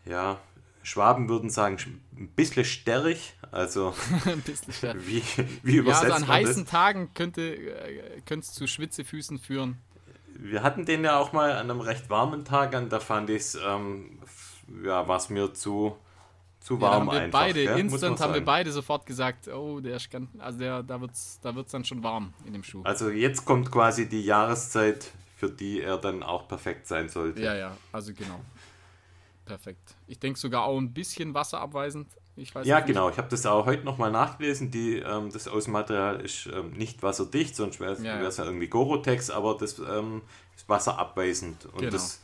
ja Schwaben würden sagen ein bisschen sterrig. Also [laughs] ein bisschen schwer. wie, wie Ja, übersetzt also an heißen das? Tagen könnte äh, es zu Schwitzefüßen führen. Wir hatten den ja auch mal an einem recht warmen Tag an. Da fand ich es ähm, ja, war es mir zu zu Ja, warm haben wir einfach. beide, man instant haben wir beide sofort gesagt, oh, der ist ganz, also der, da wird's, da wird's dann schon warm in dem Schuh. Also jetzt kommt quasi die Jahreszeit, für die er dann auch perfekt sein sollte. Ja, ja, also genau. Perfekt. Ich denke sogar auch ein bisschen wasserabweisend. Ich weiß Ja, nicht, genau. Ich habe das auch heute nochmal nachgelesen. Die, ähm, das Außenmaterial ist ähm, nicht wasserdicht, sonst wäre es Ja, ja, irgendwie Gorotex, aber das ähm, ist wasserabweisend. Und Genau. das,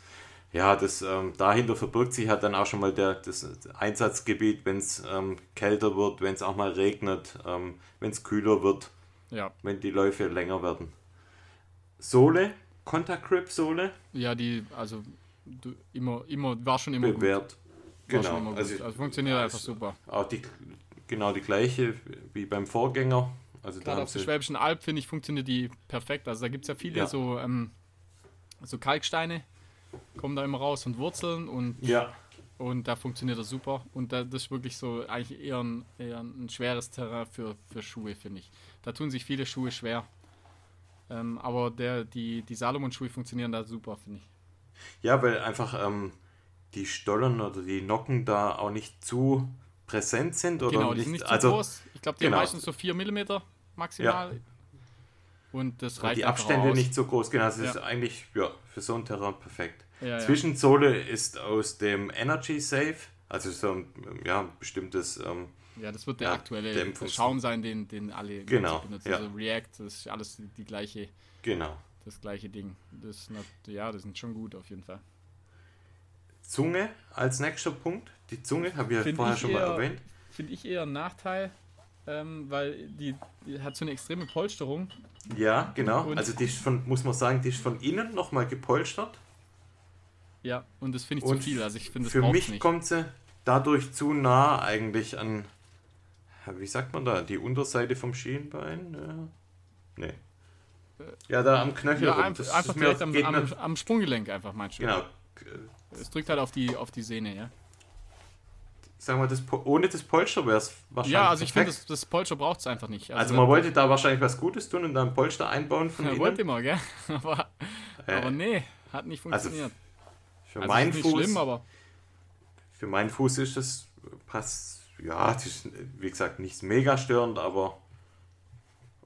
ja, das ähm, dahinter verbirgt sich halt dann auch schon mal der, das Einsatzgebiet, wenn es ähm, kälter wird, wenn es auch mal regnet, ähm, wenn es kühler wird, Ja, wenn die Läufe länger werden. Sohle, Contact Grip Sohle, ja, die, also immer, immer, war schon immer gut. bewährt. War schon Genau. immer gut. Also, Also, funktioniert ja, einfach super. Auch die, genau die gleiche wie beim Vorgänger. Also da Gerade haben auf der Schwäbischen Alb, finde ich, funktioniert die perfekt. Also da gibt es ja viele Ja. so, ähm, so Kalksteine, kommen da immer raus und Wurzeln und, ja, und da funktioniert das super. Und da, das ist wirklich so eigentlich eher ein, eher ein schweres Terrain für, für Schuhe, finde ich. Da tun sich viele Schuhe schwer. Ähm, aber der, die, die Salomon-Schuhe funktionieren da super, finde ich. Ja, weil einfach ähm, die Stollen oder die Nocken da auch nicht zu präsent sind oder Genau, die nicht, sind nicht zu also groß. Ich glaube, die genau. haben meistens so 4 mm maximal. Und das und reicht die einfach Abstände aus. nicht so groß. Genau, das ist Ja. eigentlich ja, für so ein Terrain perfekt. Ja, ja. Zwischensohle ist aus dem Energy Safe, also so ein ja, bestimmtes ähm, Ja, das wird der Ja, aktuelle Dämpfungs- Schaum sein, den, den alle Genau, benutzen. ja. Also React, das ist alles die, die gleiche, genau. Das gleiche Ding. Das, nat- ja, das sind schon gut auf jeden Fall. Zunge als nächster Punkt. Die Zunge habe ich ja Find vorher ich schon mal eher- erwähnt. Finde ich eher ein Nachteil, ähm, weil die, die hat so eine extreme Polsterung. Ja, genau. Und- also die ist von, muss man sagen, die ist von innen nochmal gepolstert. Ja, und das finde ich Und zu viel. Also ich finde, Für mich nicht. kommt sie dadurch zu nah eigentlich an, wie sagt man da, die Unterseite vom Schienbein? Ja. Nee. Ja, da am Knöchel. ja, einfach, Das einfach ist mir- direkt am, am, am Sprunggelenk einfach, meinst du? Genau. Es drückt halt auf die, auf die Sehne, ja. Sagen wir, das, ohne das Polster wäre es wahrscheinlich Ja, also ich finde, das, das Polster braucht es einfach nicht. Also man wollte da wahrscheinlich was Gutes tun und da ein Polster einbauen von ja, innen. wollte immer, gell? [laughs] aber, Äh, aber nee, hat nicht also funktioniert. für Also, meinen Fuß, schlimm, aber für meinen Fuß ist das passt. Ja, das ist, wie gesagt, nichts mega störend, aber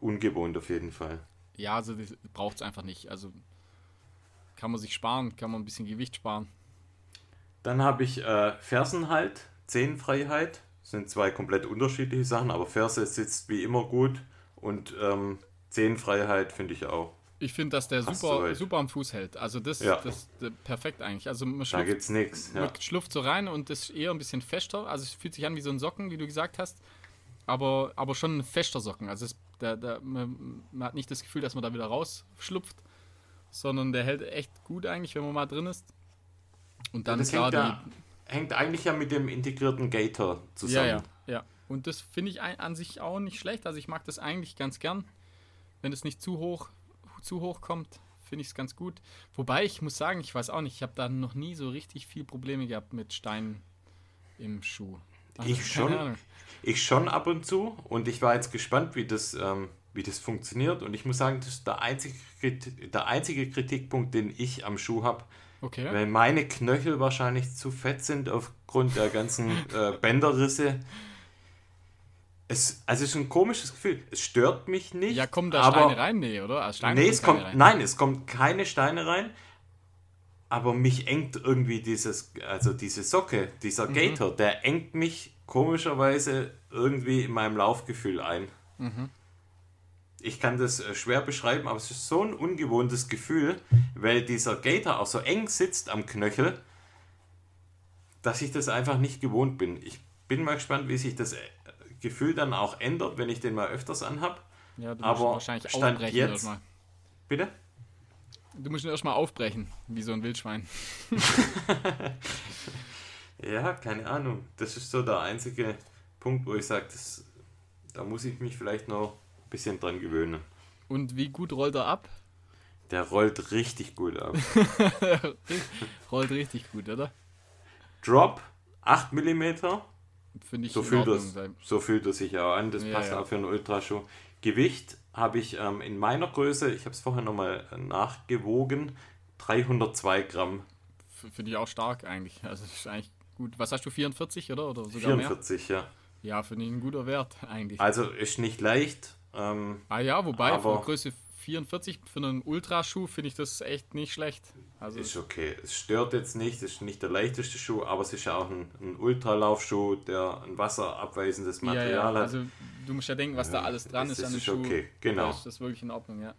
ungewohnt auf jeden Fall. Ja, also braucht es einfach nicht. Also kann man sich sparen, kann man ein bisschen Gewicht sparen. Dann habe ich äh, Fersenhalt, Zehenfreiheit. Das sind zwei komplett unterschiedliche Sachen, aber Ferse sitzt wie immer gut und ähm, Zehenfreiheit finde ich auch. Ich finde, dass der super, super am Fuß hält. Also das, Ja. das, das perfekt eigentlich. Also man Da schlüpft, gibt es nichts. Ja. man schlüpft so rein und ist eher ein bisschen fester. Also es fühlt sich an wie so ein Socken, wie du gesagt hast. Aber, aber schon ein fester Socken. Also es, der, der, man, man hat nicht das Gefühl, dass man da wieder rausschlupft, sondern der hält echt gut eigentlich, wenn man mal drin ist. Und dann das klar hängt die, ja hängt eigentlich ja mit dem integrierten Gator zusammen. Ja, ja, ja. Und das finde ich an sich auch nicht schlecht. Also ich mag das eigentlich ganz gern. Wenn es nicht zu hoch, zu hoch kommt, finde ich es ganz gut. Wobei ich muss sagen, ich weiß auch nicht, ich habe da noch nie so richtig viel Probleme gehabt mit Steinen im Schuh. Also, ich schon. Ich schon ab und zu und ich war jetzt gespannt, wie das, ähm, wie das funktioniert. Und ich muss sagen, das ist der einzige, der einzige Kritikpunkt, den ich am Schuh habe. Okay. Weil meine Knöchel wahrscheinlich zu fett sind aufgrund der ganzen [laughs] äh, Bänderrisse. Es, also es ist ein komisches Gefühl. Es stört mich nicht. Ja, kommen da aber, Steine rein? Nee, oder? Also nee, es kommt, rein. nein, es kommt keine Steine rein. Aber mich engt irgendwie dieses, also diese Socke, dieser mhm. Gator, der engt mich komischerweise irgendwie in meinem Laufgefühl ein. Mhm. Ich kann das äh, schwer beschreiben, aber es ist so ein ungewohntes Gefühl, weil dieser Gator auch so eng sitzt am Knöchel, dass ich das einfach nicht gewohnt bin. Ich bin mal gespannt, wie sich das äh, Gefühl dann auch ändert, wenn ich den mal öfters anhab. Ja, du musst Aber wahrscheinlich Stand jetzt. Bitte? Du musst ihn erstmal aufbrechen, wie so ein Wildschwein. [laughs] ja, keine Ahnung. Das ist so der einzige Punkt, wo ich sage, da muss ich mich vielleicht noch ein bisschen dran gewöhnen. Und wie gut rollt er ab? Der rollt richtig gut ab. [laughs] rollt richtig gut, oder? Drop 8 mm Finde ich so fühlt, das, so fühlt es sich auch an. Das ja, passt ja. auch für einen Ultraschuh. Gewicht habe ich ähm, in meiner Größe, ich habe es vorher nochmal nachgewogen, 302 Gramm. Finde ich auch stark eigentlich. Also ist eigentlich gut. Was hast du, 44 oder? oder sogar 44, mehr? ja. Ja, finde ich ein guter Wert eigentlich. Also ist nicht leicht. Ähm, ah ja, wobei von Größe 44 für einen Ultraschuh finde ich das echt nicht schlecht. Also ist okay. Es stört jetzt nicht, es ist nicht der leichteste Schuh, aber es ist ja auch ein, ein Ultralaufschuh, der ein wasserabweisendes Material ja, ja. hat. Also du musst ja denken, was da alles dran ist, ist an dem ist Schuh. okay, genau. Das ist wirklich in Ordnung, ja.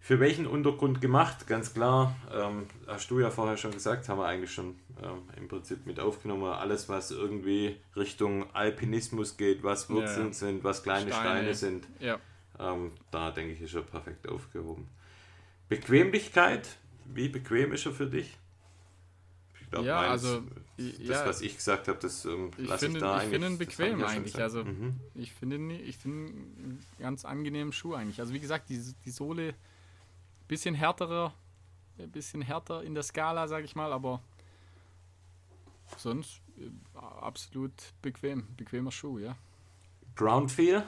Für welchen Untergrund gemacht? Ganz klar, ähm, hast du ja vorher schon gesagt, haben wir eigentlich schon ähm, im Prinzip mit aufgenommen. Alles, was irgendwie Richtung Alpinismus geht, was Wurzeln ja, sind, was kleine Steine, Steine sind. Ja ähm, da denke ich, ist er perfekt aufgehoben. Bequemlichkeit, wie bequem ist er für dich? Ich glaube, ja, also das, ja, was ich gesagt habe, das ähm, lasse ich da ich eigentlich. Ich finde ihn bequem eigentlich. Also mhm. ich finde ihn, ich einen ganz angenehmen Schuh eigentlich. Also wie gesagt, die, die Sohle bisschen härterer, ein bisschen härter in der Skala, sage ich mal, aber sonst äh, absolut bequem, bequemer Schuh, ja. Ground Feel?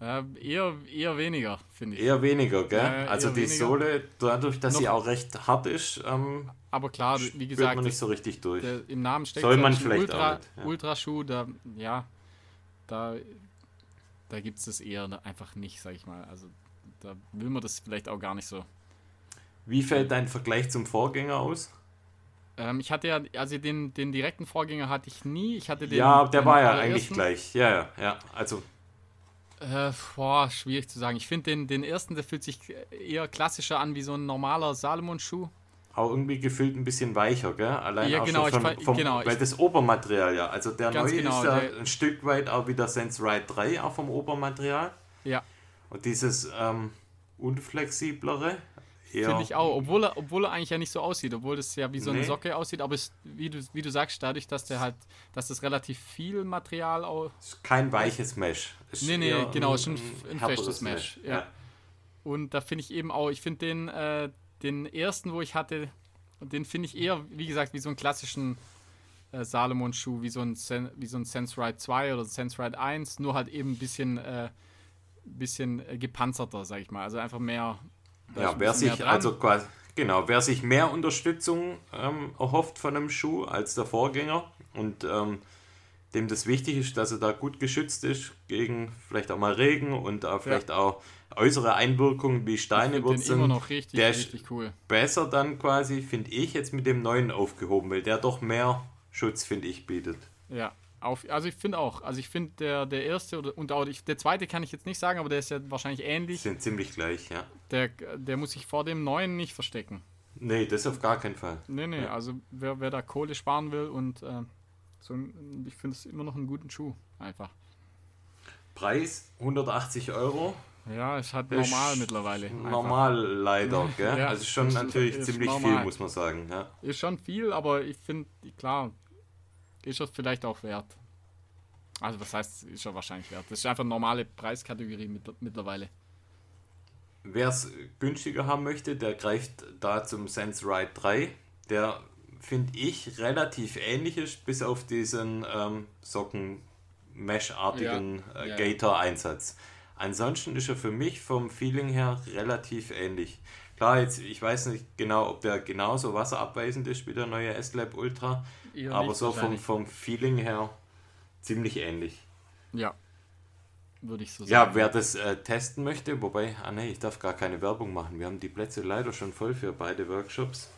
Äh, eher, eher weniger, finde ich. Eher weniger, gell? Äh, also die weniger. Sohle, dadurch, dass Noch, sie auch recht hart ist, ähm, aber klar, wie gesagt, man nicht so richtig durch. Der, Im Namen steckt Soll man vielleicht Ultra, auch ja. Ultraschuh, da, ja, da, da gibt es das eher einfach nicht, sag ich mal. Also da will man das vielleicht auch gar nicht so. Wie fällt dein Vergleich zum Vorgänger aus? Ähm, ich hatte ja, also den, den direkten Vorgänger hatte ich nie. Ich hatte den. Ja, der war ja eigentlich gleich. Ja, ja, ja. Also äh, boah, schwierig zu sagen. Ich finde den, den ersten, der fühlt sich eher klassischer an wie so ein normaler Salomon-Schuh. Auch irgendwie gefühlt ein bisschen weicher, gell? Allein ja, auch genau, schon vom, vom, genau, weil das Obermaterial ja. Also der neue genau, ist ja ein Stück weit auch wieder Sense Ride 3, auch vom Obermaterial. Ja. Und dieses ähm, unflexiblere, Finde ich auch, obwohl er, obwohl er eigentlich ja nicht so aussieht, obwohl das ja wie so eine nee. Socke aussieht, aber es, wie, du, wie du sagst, dadurch, dass der halt, dass das relativ viel Material auch. Ist kein weiches Mesh. Ist nee, nee, genau, ist schon ein, ein festes Mesh. Mesh. Ja. ja. Und da finde ich eben auch, ich finde den, äh, den ersten, wo ich hatte, den finde ich eher, wie gesagt, wie so einen klassischen äh, Salomon-Schuh, wie so ein, Sen wie so ein Sense Ride 2 oder Sense Ride 1, nur halt eben ein bisschen, äh, bisschen äh, gepanzerter, sag ich mal. Also einfach mehr, ja, wer sich also quasi, genau, wer sich mehr Unterstützung ähm, erhofft von einem Schuh als der Vorgänger und ähm, dem das wichtig ist, dass er da gut geschützt ist gegen vielleicht auch mal Regen und auch vielleicht ja. auch äußere Einwirkungen wie Steine wurzeln. immer noch richtig, der richtig cool. Besser dann quasi, finde ich, jetzt mit dem neuen aufgehoben, weil der doch mehr Schutz, finde ich, bietet. Ja, auf, also ich finde auch, also ich finde der, der erste oder, und auch der zweite kann ich jetzt nicht sagen, aber der ist ja wahrscheinlich ähnlich. Sind ziemlich gleich, ja. Der, der muss sich vor dem neuen nicht verstecken. Nee, das auf gar keinen Fall. Nee, nee, ja. also wer, wer da Kohle sparen will und äh, so, ich finde es immer noch einen guten Schuh, einfach. Preis 180 Euro. Ja, ist halt Das normal ist mittlerweile. einfach. Normal leider, gell? [laughs] Ja, also schon ist- natürlich ziemlich normal. viel, muss man sagen. Ja. Ist schon viel, aber ich finde, klar, ist es vielleicht auch wert. Also was heißt, ist er wahrscheinlich wert. Das ist einfach eine normale Preiskategorie mit, mittlerweile. Wer es günstiger haben möchte, der greift da zum Sense Ride 3. Der finde ich relativ ähnlich ist, bis auf diesen ähm, Socken-Mesh-artigen Ja, äh, ja. Gator-Einsatz. Ansonsten ist er für mich vom Feeling her relativ ähnlich. Klar, jetzt, ich weiß nicht genau, ob der genauso wasserabweisend ist wie der neue S-Lab Ultra, Eher aber so vom, vom Feeling her ziemlich ähnlich. Ja. Würde ich so sagen. Ja, wer das äh, testen möchte, wobei, ah nee, ich darf gar keine Werbung machen. Wir haben die Plätze leider schon voll für beide Workshops.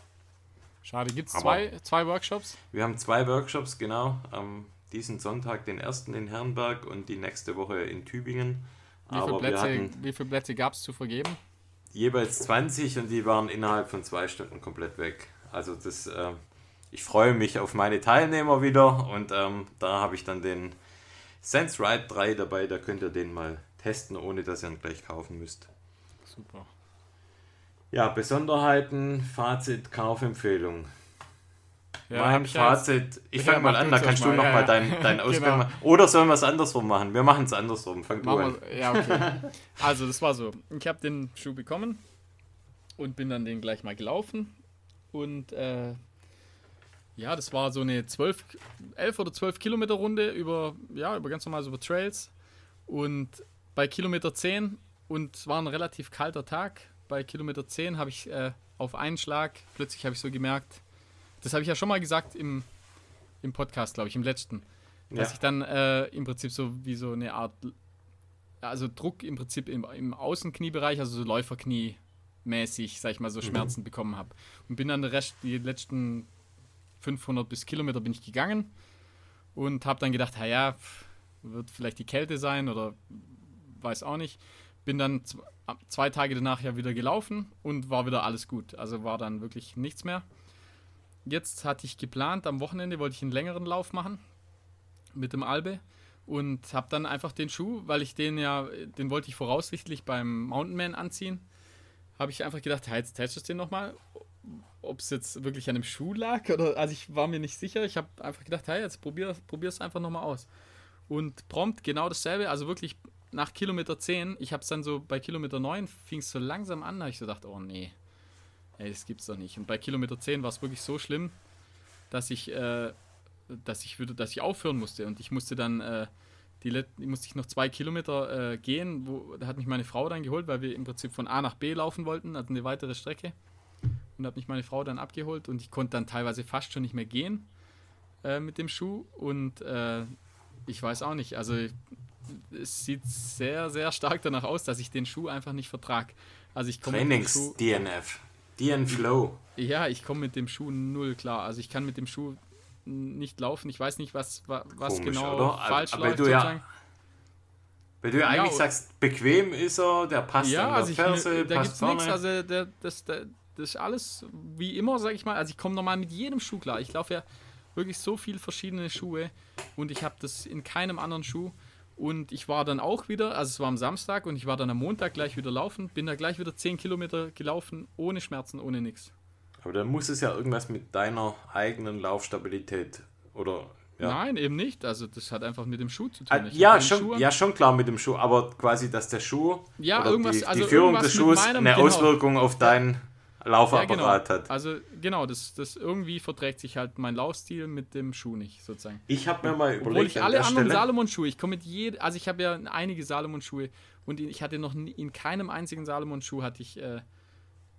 Schade, gibt es zwei, zwei Workshops? Wir haben zwei Workshops, genau. Am diesen Sonntag den ersten in Herrenberg und die nächste Woche in Tübingen. Wie viele Aber Plätze, hatten wie viele Plätze gab es zu vergeben? jeweils 20 und die waren innerhalb von zwei Stunden komplett weg. Also das, äh, ich freue mich auf meine Teilnehmer wieder und ähm, da habe ich dann den Sense Ride 3 dabei, da könnt ihr den mal testen, ohne dass ihr ihn gleich kaufen müsst. Super. Ja, Besonderheiten, Fazit, Kaufempfehlung. Ja, mein ich Fazit, ich Ja, fange mal an, du da kannst du mal, nochmal ja, deinen dein [laughs] Ausgang Genau. machen. Oder sollen wir es andersrum machen? Wir machen es andersrum. Fang du an. Ja, okay. Also, das war so. Ich habe den Schuh bekommen und bin dann den gleich mal gelaufen. Und äh, ja, das war so eine 12, 11 oder 12 Kilometer Runde über, ja, über ganz normal so über Trails. Und bei Kilometer 10, und es war ein relativ kalter Tag, bei Kilometer 10 habe ich äh, auf einen Schlag, plötzlich habe ich so gemerkt, das habe ich ja schon mal gesagt im, im Podcast, glaube ich, im letzten dass Ja. ich dann äh, im Prinzip so wie so eine Art, also Druck im Prinzip im, im Außenkniebereich, also so Läuferknie mäßig, sag ich mal, so Schmerzen bekommen habe. Und bin dann den Rest, die letzten 500 bis Kilometer bin ich gegangen und habe dann gedacht, ja, wird vielleicht die Kälte sein oder weiß auch nicht. Bin dann zwei Tage danach ja wieder gelaufen und war wieder alles gut. Also war dann wirklich nichts mehr. Jetzt hatte ich geplant, am Wochenende wollte ich einen längeren Lauf machen mit dem Albe und habe dann einfach den Schuh, weil ich den ja, den wollte ich voraussichtlich beim Mountainman anziehen, habe ich einfach gedacht, ja, jetzt testest du den nochmal, ob es jetzt wirklich an dem Schuh lag oder, also ich war mir nicht sicher, ich habe einfach gedacht, hey, jetzt probier, es einfach nochmal aus. Und prompt genau dasselbe, also wirklich nach Kilometer 10, ich habe es dann so bei Kilometer 9, fing es so langsam an, habe ich so gedacht, oh nee, ey, das gibt's doch nicht. Und bei Kilometer 10 war es wirklich so schlimm, dass ich, äh, dass ich wieder, dass ich aufhören musste und ich musste dann äh, die musste ich noch zwei Kilometer äh, gehen, wo da hat mich meine Frau dann geholt, weil wir im Prinzip von A nach B laufen wollten, also eine weitere Strecke und hat mich meine Frau dann abgeholt und ich konnte dann teilweise fast schon nicht mehr gehen äh, mit dem Schuh und äh, ich weiß auch nicht, also es sieht sehr sehr stark danach aus, dass ich den Schuh einfach nicht vertrag. Also ich komme Trainings-DNF. DN Flow. ja, ich komme mit dem Schuh null klar. Also ich kann mit dem Schuh nicht laufen. Ich weiß nicht, was, wa- was Komisch, genau oder? falsch Aber läuft. du ja-. Weil du ja eigentlich Ja, sagst, bequem ist er, der passt ja an der also ich, Ferse, da passt gibt's vorne. nichts. Also der, das, der, das ist alles wie immer, sag ich mal. Also ich komme normal mit jedem Schuh klar. Ich laufe ja wirklich so viele verschiedene Schuhe und ich habe das in keinem anderen Schuh. Und ich war dann auch wieder, also es war am Samstag und ich war dann am Montag gleich wieder laufen, bin da gleich wieder 10 Kilometer gelaufen, ohne Schmerzen, ohne nichts. Aber dann muss es ja irgendwas mit deiner eigenen Laufstabilität oder ja. Nein, eben nicht. Also das hat einfach mit dem Schuh zu tun. Ah, Ich Ja, Schuh schon, ja, schon klar mit dem Schuh, aber quasi, dass der Schuh Ja, irgendwas- die, also die Führung irgendwas des Schuhs meinem- eine genau. Auswirkung auf deinen Ja, Laufapparat genau. hat. Also genau, das, das irgendwie verträgt sich halt mein Laufstil mit dem Schuh nicht, sozusagen. Ich habe mir mal Obwohl überlegt, ich an alle der anderen Salomon-Schuhe, ich komme mit jedem, also ich habe ja einige Salomon-Schuhe und ich hatte noch nie, in keinem einzigen Salomon-Schuh hatte ich äh,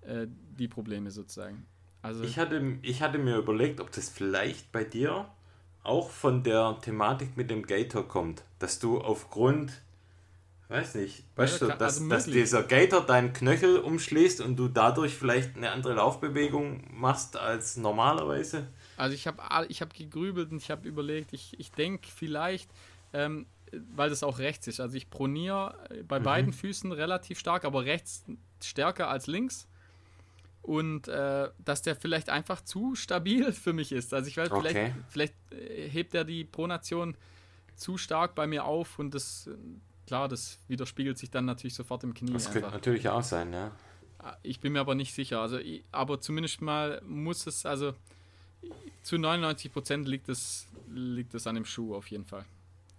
äh, die Probleme sozusagen. Also ich hatte, ich hatte mir überlegt, ob das vielleicht bei dir auch von der Thematik mit dem Gator kommt, dass du aufgrund, weiß nicht, weißt Ja, du, dass, also dass dieser Gator deinen Knöchel umschließt und du dadurch vielleicht eine andere Laufbewegung machst als normalerweise. Also ich habe ich hab gegrübelt und ich habe überlegt, ich, ich denke vielleicht, ähm, weil das auch rechts ist. Also ich proniere bei Mhm. beiden Füßen relativ stark, aber rechts stärker als links. Und äh, dass der vielleicht einfach zu stabil [laughs] für mich ist. Also ich weiß, Okay. vielleicht, vielleicht äh, hebt er die Pronation zu stark bei mir auf und das, klar, das widerspiegelt sich dann natürlich sofort im Knie. Das könnte einfach. natürlich auch sein, ja. Ich bin mir aber nicht sicher. Also, aber zumindest mal muss es, also zu 99 Prozent liegt es, liegt es an dem Schuh auf jeden Fall.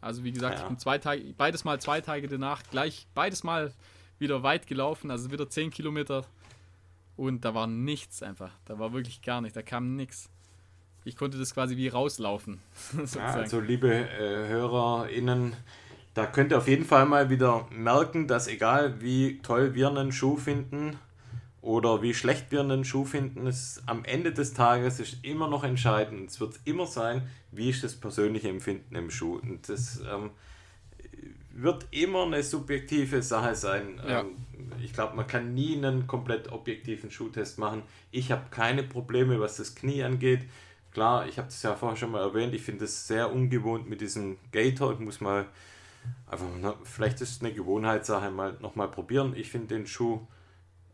Also wie gesagt, Ja. ich bin zwei Tage, beides mal zwei Tage danach gleich, beides mal wieder weit gelaufen, also wieder 10 Kilometer und da war nichts einfach. Da war wirklich gar nichts, da kam nichts. Ich konnte das quasi wie rauslaufen. [laughs] Ja, also liebe äh, HörerInnen, da könnt ihr auf jeden Fall mal wieder merken, dass egal wie toll wir einen Schuh finden oder wie schlecht wir einen Schuh finden, es am Ende des Tages ist immer noch entscheidend. Es wird immer sein, wie ist das persönliche Empfinden im Schuh. Und das ähm, wird immer eine subjektive Sache sein. Ja. Ähm, ich glaube, man kann nie einen komplett objektiven Schuhtest machen. Ich habe keine Probleme, was das Knie angeht. Klar, ich habe das ja vorher schon mal erwähnt, ich finde es sehr ungewohnt mit diesem Gator. Ich muss mal einfach, na, vielleicht ist es eine Gewohnheitssache, mal nochmal probieren. Ich finde den Schuh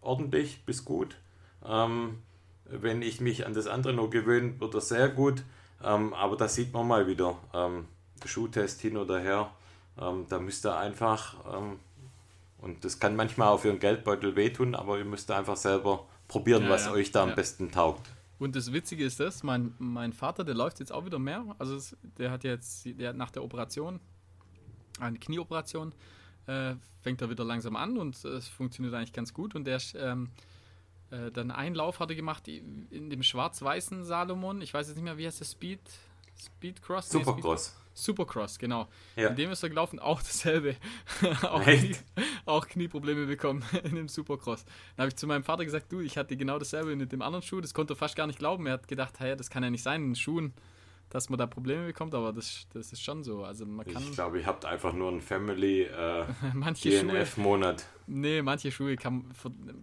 ordentlich bis gut. Ähm, wenn ich mich an das andere noch gewöhne, wird er sehr gut. Ähm, aber da sieht man mal wieder, ähm, Schuhtest hin oder her. Ähm, da müsst ihr einfach, ähm, und das kann manchmal auch für einen Geldbeutel wehtun, aber ihr müsst einfach selber probieren, Ja, was ja, euch da am ja. besten taugt. Und das Witzige ist das, mein, mein Vater, der läuft jetzt auch wieder mehr. Also der hat jetzt, der hat nach der Operation, eine Knieoperation, äh, fängt er wieder langsam an und äh, es funktioniert eigentlich ganz gut. Und der ist, ähm, äh, dann einen Lauf hat er gemacht in dem schwarz-weißen Salomon. Ich weiß jetzt nicht mehr, wie heißt der Speed? Speedcross? Nee, Speed- Supercross. Supercross, genau. Ja. In dem ist er gelaufen, auch dasselbe. [laughs] auch? Knie, auch Knieprobleme bekommen [laughs] in dem Supercross. Dann habe ich zu meinem Vater gesagt, du, ich hatte genau dasselbe mit dem anderen Schuh. Das konnte er fast gar nicht glauben. Er hat gedacht, hey, das kann ja nicht sein in Schuhen, dass man da Probleme bekommt, aber das, das ist schon so. Also man kann Ich glaube, ihr habt einfach nur einen Family äh, [laughs] DNF-Monat. nee, manche Schuhe kann,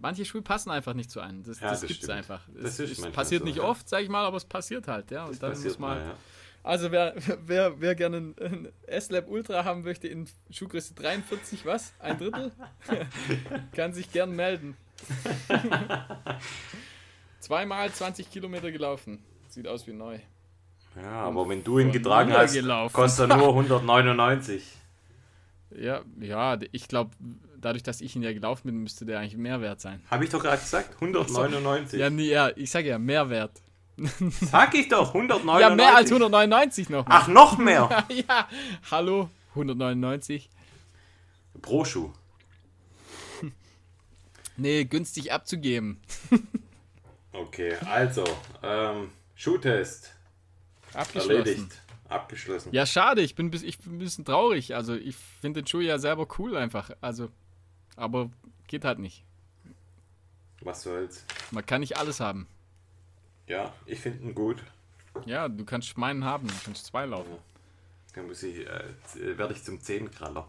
manche Schuhe passen einfach nicht zu einem. Das, Ja, das, das gibt's stimmt. einfach. Das es, ist passiert so, nicht ja. oft, sage ich mal, aber es passiert halt, ja. Und dann Passiert muss man mal, ja. Also wer, wer, wer gerne ein S-Lab Ultra haben möchte in Schuhgröße 43, was? Ein Drittel? [laughs] Kann sich gern melden. [laughs] Zweimal 20 Kilometer gelaufen. Sieht aus wie neu. Ja, aber wenn du ihn getragen hast, gelaufen. kostet er nur 199. [laughs] Ja, ja, ich glaube, dadurch, dass ich ihn ja gelaufen bin, müsste der eigentlich mehr wert sein. Habe ich doch gerade gesagt, 199. Ja, nee, ja, ich sage ja, mehr wert. [laughs] Sag ich doch, 199. Ja, mehr als 199 noch. Ach, noch mehr. [laughs] ja, hallo, 199. Pro Schuh. Nee, günstig abzugeben. Okay, also, ähm, Schuhtest Abgeschlossen. erledigt. Abgeschlossen. Ja, schade, ich bin, bis- ich bin ein bisschen traurig. Also, ich finde den Schuh ja selber cool einfach. Also, aber geht halt nicht. Was soll's. Man kann nicht alles haben. Ja, ich finde ihn gut. Ja, du kannst meinen haben, du kannst zwei laufen. Dann muss ich, äh, werde ich zum Zehnkraller.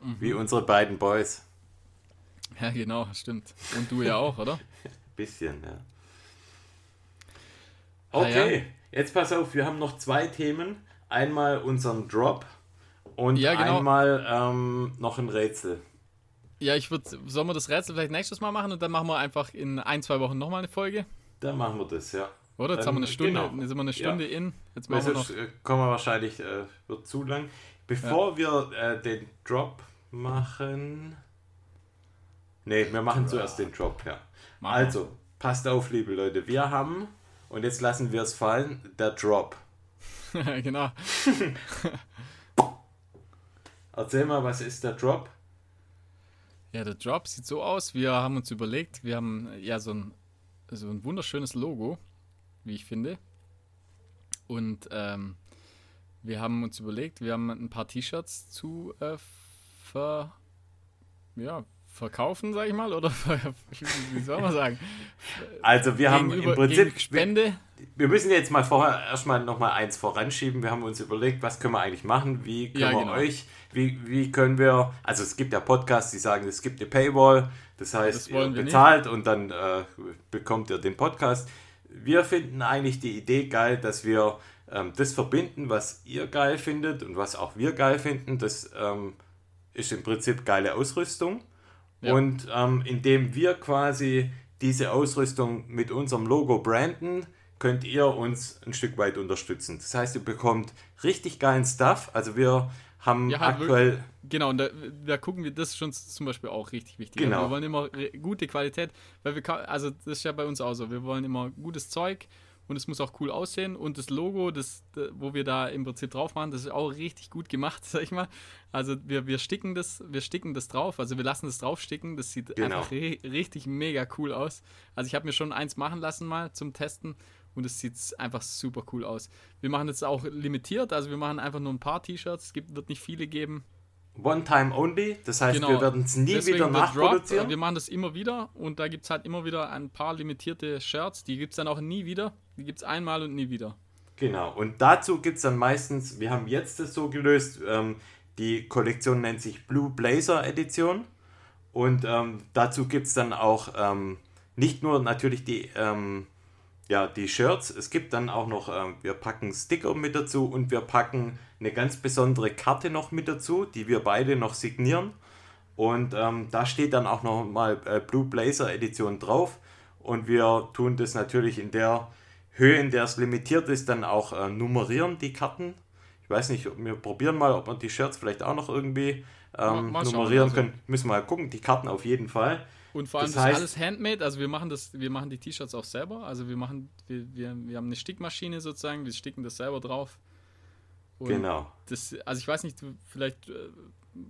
Mhm. Wie unsere beiden Boys. Ja, genau, stimmt. Und du ja auch, oder? [laughs] Bisschen, ja. Ah, Okay, jetzt pass auf, wir haben noch zwei Themen. Einmal unseren Drop und Ja, genau. einmal ähm, noch ein Rätsel. Ja, ich würde, sollen wir das Rätsel vielleicht nächstes Mal machen und dann machen wir einfach in ein, zwei Wochen nochmal eine Folge? Dann machen wir das, ja. Oder? Jetzt Dann- haben wir eine Stunde, genau. jetzt sind wir eine Stunde in. Jetzt machen Weil wir noch. äh, kommen wir wahrscheinlich, äh, wird zu lang. Bevor wir äh, den Drop machen. Ne, wir machen zuerst den Drop, ja. Machen. Also, passt auf, liebe Leute. Wir haben, und jetzt lassen wir es fallen, der Drop. [laughs] genau. [laughs] Erzähl mal, was ist der Drop? Ja, der Drop sieht so aus. Wir haben uns überlegt, wir haben ja so ein, so ein wunderschönes Logo, wie ich finde. Und ähm, wir haben uns überlegt, wir haben ein paar T-Shirts zu äh, ver, ja, verkaufen, sag ich mal, oder [laughs] wie soll man [laughs] sagen? Also, wir haben im Prinzip. Spende. Wir müssen jetzt mal vorher erstmal noch mal eins voranschieben. Wir haben uns überlegt, was können wir eigentlich machen? Wie können Ja, wir genau. euch, wie, wie können wir, also es gibt ja Podcasts, die sagen, es gibt eine Paywall, das heißt, Das ihr wir nicht. bezahlt und dann äh, bekommt ihr den Podcast. Wir finden eigentlich die Idee geil, dass wir ähm, das verbinden, was ihr geil findet und was auch wir geil finden. Das ähm, ist im Prinzip geile Ausrüstung. Ja. Und ähm, indem wir quasi diese Ausrüstung mit unserem Logo branden, könnt ihr uns ein Stück weit unterstützen. Das heißt, ihr bekommt richtig geilen Stuff. Also wir haben Ja, halt aktuell. wirklich- Genau, und da, da gucken wir, das ist schon zum Beispiel auch richtig wichtig. Genau. Wir wollen immer gute Qualität, weil wir, also das ist ja bei uns auch so, wir wollen immer gutes Zeug und es muss auch cool aussehen und das Logo, das, da- wo wir da im Prinzip drauf machen, das ist auch richtig gut gemacht, [laughs] sag ich mal. Also wir, wir sticken das, wir sticken das drauf, also wir lassen das draufsticken, das sieht Genau. einfach ri richtig mega cool aus. Also ich habe mir schon eins machen lassen mal zum Testen und es sieht einfach super cool aus. Wir machen jetzt auch limitiert, also wir machen einfach nur ein paar T-Shirts, es gibt, wird nicht viele geben. One time only. Das heißt, Genau. wir werden es nie Deswegen wieder wird Drop, nachproduzieren. wir machen das immer wieder und da gibt es halt immer wieder ein paar limitierte Shirts, die gibt es dann auch nie wieder. Die gibt es einmal und nie wieder. Genau, und dazu gibt es dann meistens, wir haben jetzt das so gelöst, ähm, die Kollektion nennt sich Blue Blazer Edition und ähm, dazu gibt es dann auch ähm, nicht nur natürlich die, ähm, ja, die Shirts, es gibt dann auch noch, ähm, wir packen Sticker mit dazu und wir packen eine ganz besondere Karte noch mit dazu, die wir beide noch signieren und ähm, da steht dann auch noch mal äh, Blue Blazer Edition drauf und wir tun das natürlich in der Höhe, in der es limitiert ist, dann auch äh, nummerieren die Karten. Ich weiß nicht, ob wir probieren mal, ob wir die Shirts vielleicht auch noch irgendwie ähm, schauen, nummerieren also. können. Müssen wir mal gucken, die Karten auf jeden Fall. Und vor allem Das das, heißt- ist alles handmade, also wir machen das, wir machen die T-Shirts auch selber. Also wir machen, wir, wir, wir haben eine Stickmaschine sozusagen, wir sticken das selber drauf. Und Genau. Das, also ich weiß nicht, vielleicht äh,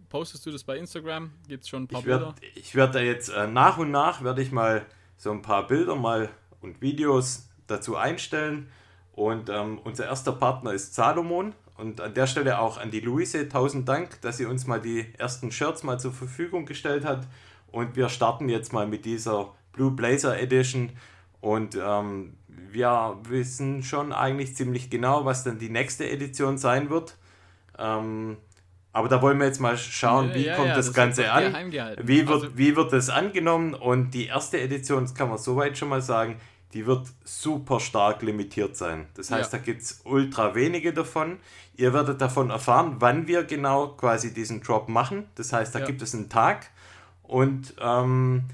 postest du das bei Instagram, gibt es schon ein paar Ich werde Bilder. ich werd da jetzt äh, nach und nach werde ich mal so ein paar Bilder mal und Videos dazu einstellen. Und ähm, unser erster Partner ist Salomon. Und an der Stelle auch an die Luise tausend Dank, dass sie uns mal die ersten Shirts mal zur Verfügung gestellt hat. Und wir starten jetzt mal mit dieser Blue Blazer Edition. Und ähm, wir wissen schon eigentlich ziemlich genau, was dann die nächste Edition sein wird. Ähm, aber da wollen wir jetzt mal schauen, wie Ja, kommt ja, das, das Ganze an. Wie wird, Also- wie wird das angenommen? Und die erste Edition, das kann man soweit schon mal sagen, die wird super stark limitiert sein. Das heißt, Ja. da gibt es ultra wenige davon. Ihr werdet davon erfahren, wann wir genau quasi diesen Drop machen. Das heißt, da gibt es einen Tag. Und ähm,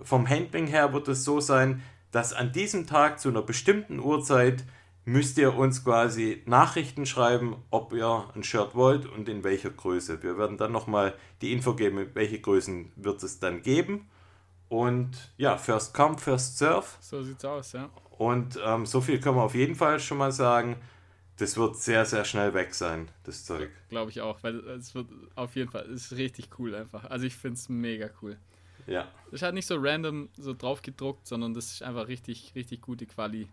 vom Handling her wird es so sein, dass an diesem Tag zu einer bestimmten Uhrzeit müsst ihr uns quasi Nachrichten schreiben, ob ihr ein Shirt wollt und in welcher Größe. Wir werden dann nochmal die Info geben, welche Größen wird es dann geben. Und ja, first come, first serve. So sieht's aus, ja. Und ähm, so viel können wir auf jeden Fall schon mal sagen. Das wird sehr, sehr schnell weg sein, das Zeug. Glaube ich auch, weil es wird auf jeden Fall, es ist richtig cool einfach. Also ich finde es mega cool. Ja, Das ist halt nicht so random so drauf gedruckt, sondern das ist einfach richtig, richtig gute Quali.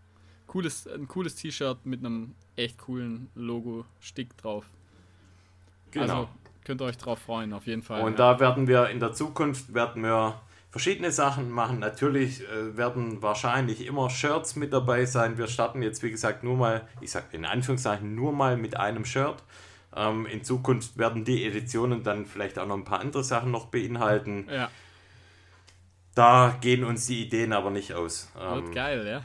Cooles, ein cooles T-Shirt mit einem echt coolen Logo-Stick drauf. genau. Also könnt ihr euch drauf freuen, auf jeden Fall. Und ja. da werden wir in der Zukunft werden wir verschiedene Sachen machen. Natürlich äh, werden wahrscheinlich immer Shirts mit dabei sein. Wir starten jetzt, wie gesagt, nur mal, ich sag in Anführungszeichen, nur mal mit einem Shirt. Ähm, in Zukunft werden die Editionen dann vielleicht auch noch ein paar andere Sachen noch beinhalten. ja, Da gehen uns die Ideen aber nicht aus. wird Ähm, geil, ja.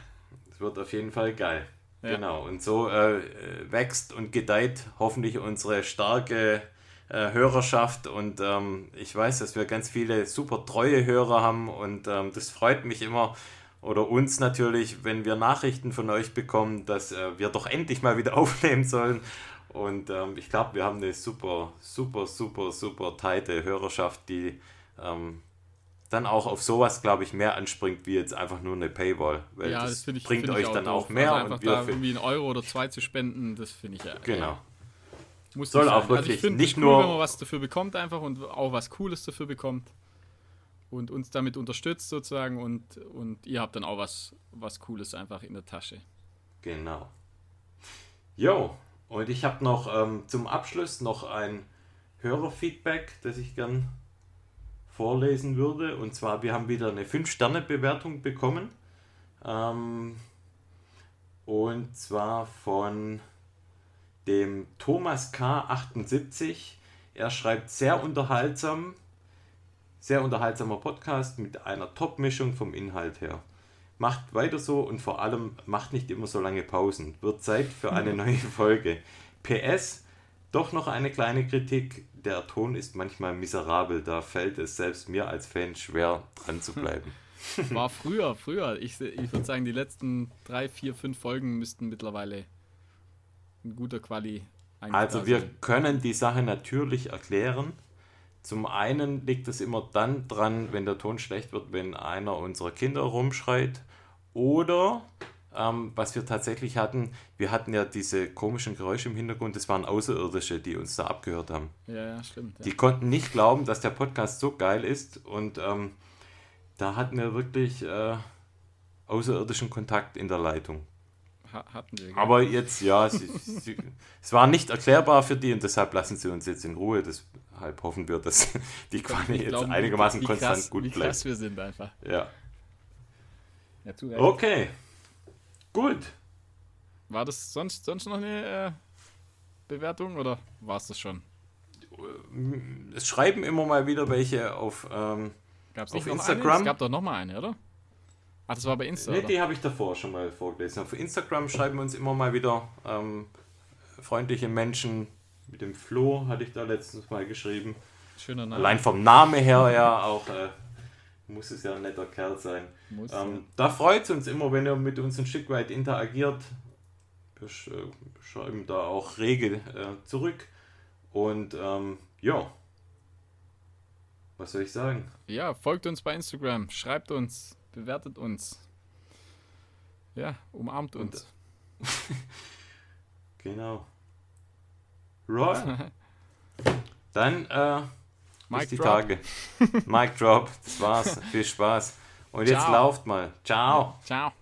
es wird auf jeden Fall geil. Ja. Genau. Und so äh, äh, wächst und gedeiht hoffentlich unsere starke äh, Hörerschaft. Und ähm, ich weiß, dass wir ganz viele super treue Hörer haben. Und ähm, das freut mich immer. Oder uns natürlich, wenn wir Nachrichten von euch bekommen, dass äh, wir doch endlich mal wieder [laughs] aufnehmen sollen. Und ähm, ich glaube, wir haben eine super, super, super, super teite Hörerschaft, die ähm, dann auch auf sowas, glaube ich, mehr anspringt, wie jetzt einfach nur eine Paywall. Weil Ja, das, das, ich bringt euch dann doof. auch mehr. Also einfach und wir da irgendwie einen Euro oder zwei zu spenden, das finde ich ja. genau. Muss Soll auch wirklich ich finde nicht cool, nur- wenn man was dafür bekommt einfach und auch was Cooles dafür bekommt und uns damit unterstützt sozusagen und, und ihr habt dann auch was, was Cooles einfach in der Tasche. Genau. Jo, und ich habe noch ähm, zum Abschluss noch ein Hörerfeedback, das ich gern vorlesen würde. Und zwar, wir haben wieder eine 5-Sterne-Bewertung bekommen. Ähm, und zwar von dem Thomas K78. Er schreibt sehr unterhaltsam, sehr unterhaltsamer Podcast mit einer Top-Mischung vom Inhalt her. Macht weiter so und vor allem macht nicht immer so lange Pausen. Wird Zeit für eine neue Folge. PS, doch noch eine kleine Kritik. Der Ton ist manchmal miserabel, da fällt es selbst mir als Fan schwer dran zu bleiben. [laughs] [laughs] War früher, früher. Ich, ich würde sagen, die letzten drei, vier, fünf Folgen müssten mittlerweile in guter Quali Also wir können die Sache natürlich erklären. Zum einen liegt es immer dann dran, wenn der Ton schlecht wird, wenn einer unserer Kinder rumschreit. Oder ähm, was wir tatsächlich hatten, wir hatten ja diese komischen Geräusche im Hintergrund, das waren Außerirdische, die uns da abgehört haben. Ja, ja, stimmt. Ja. Die konnten nicht glauben, dass der Podcast so geil ist und ähm, da hatten wir wirklich äh, außerirdischen Kontakt in der Leitung. Ha hatten wir. gell? Aber jetzt, ja, sie, sie, es war nicht erklärbar für die und deshalb lassen sie uns jetzt in Ruhe. Deshalb hoffen wir, dass [laughs] die Quali jetzt glauben, wie- einigermaßen wie konstant krass, gut wie bleibt. krass wir sind einfach. Ja. Ja. Okay. Gut. War das sonst, sonst noch eine äh, Bewertung oder war es das schon? Es schreiben immer mal wieder welche auf. Ähm, Gab's Auf Instagram? Es gab doch noch mal eine, oder? Ach, das war bei Insta, ne, oder? die habe ich davor schon mal vorgelesen. Auf Instagram schreiben uns immer mal wieder ähm, freundliche Menschen. Mit dem Flo hatte ich da letztens mal geschrieben. Schöner Name. Allein vom Namen her ja auch. Äh, muss es ja ein netter Kerl sein. Muss, Ähm, da freut es uns immer, wenn ihr mit uns ein Stück weit interagiert. Wir sch äh, schreiben da auch rege äh, zurück. Und ähm, ja, was soll ich sagen? ja. ja, folgt uns bei Instagram, schreibt uns, bewertet uns. Ja, umarmt Und- uns. [laughs] Genau. Right. [laughs] Dann äh, bis Mic die drop. Tage. [laughs] Mic Drop, das war's. Viel Spaß. Und jetzt Ciao. lauft mal. Ciao. Ciao.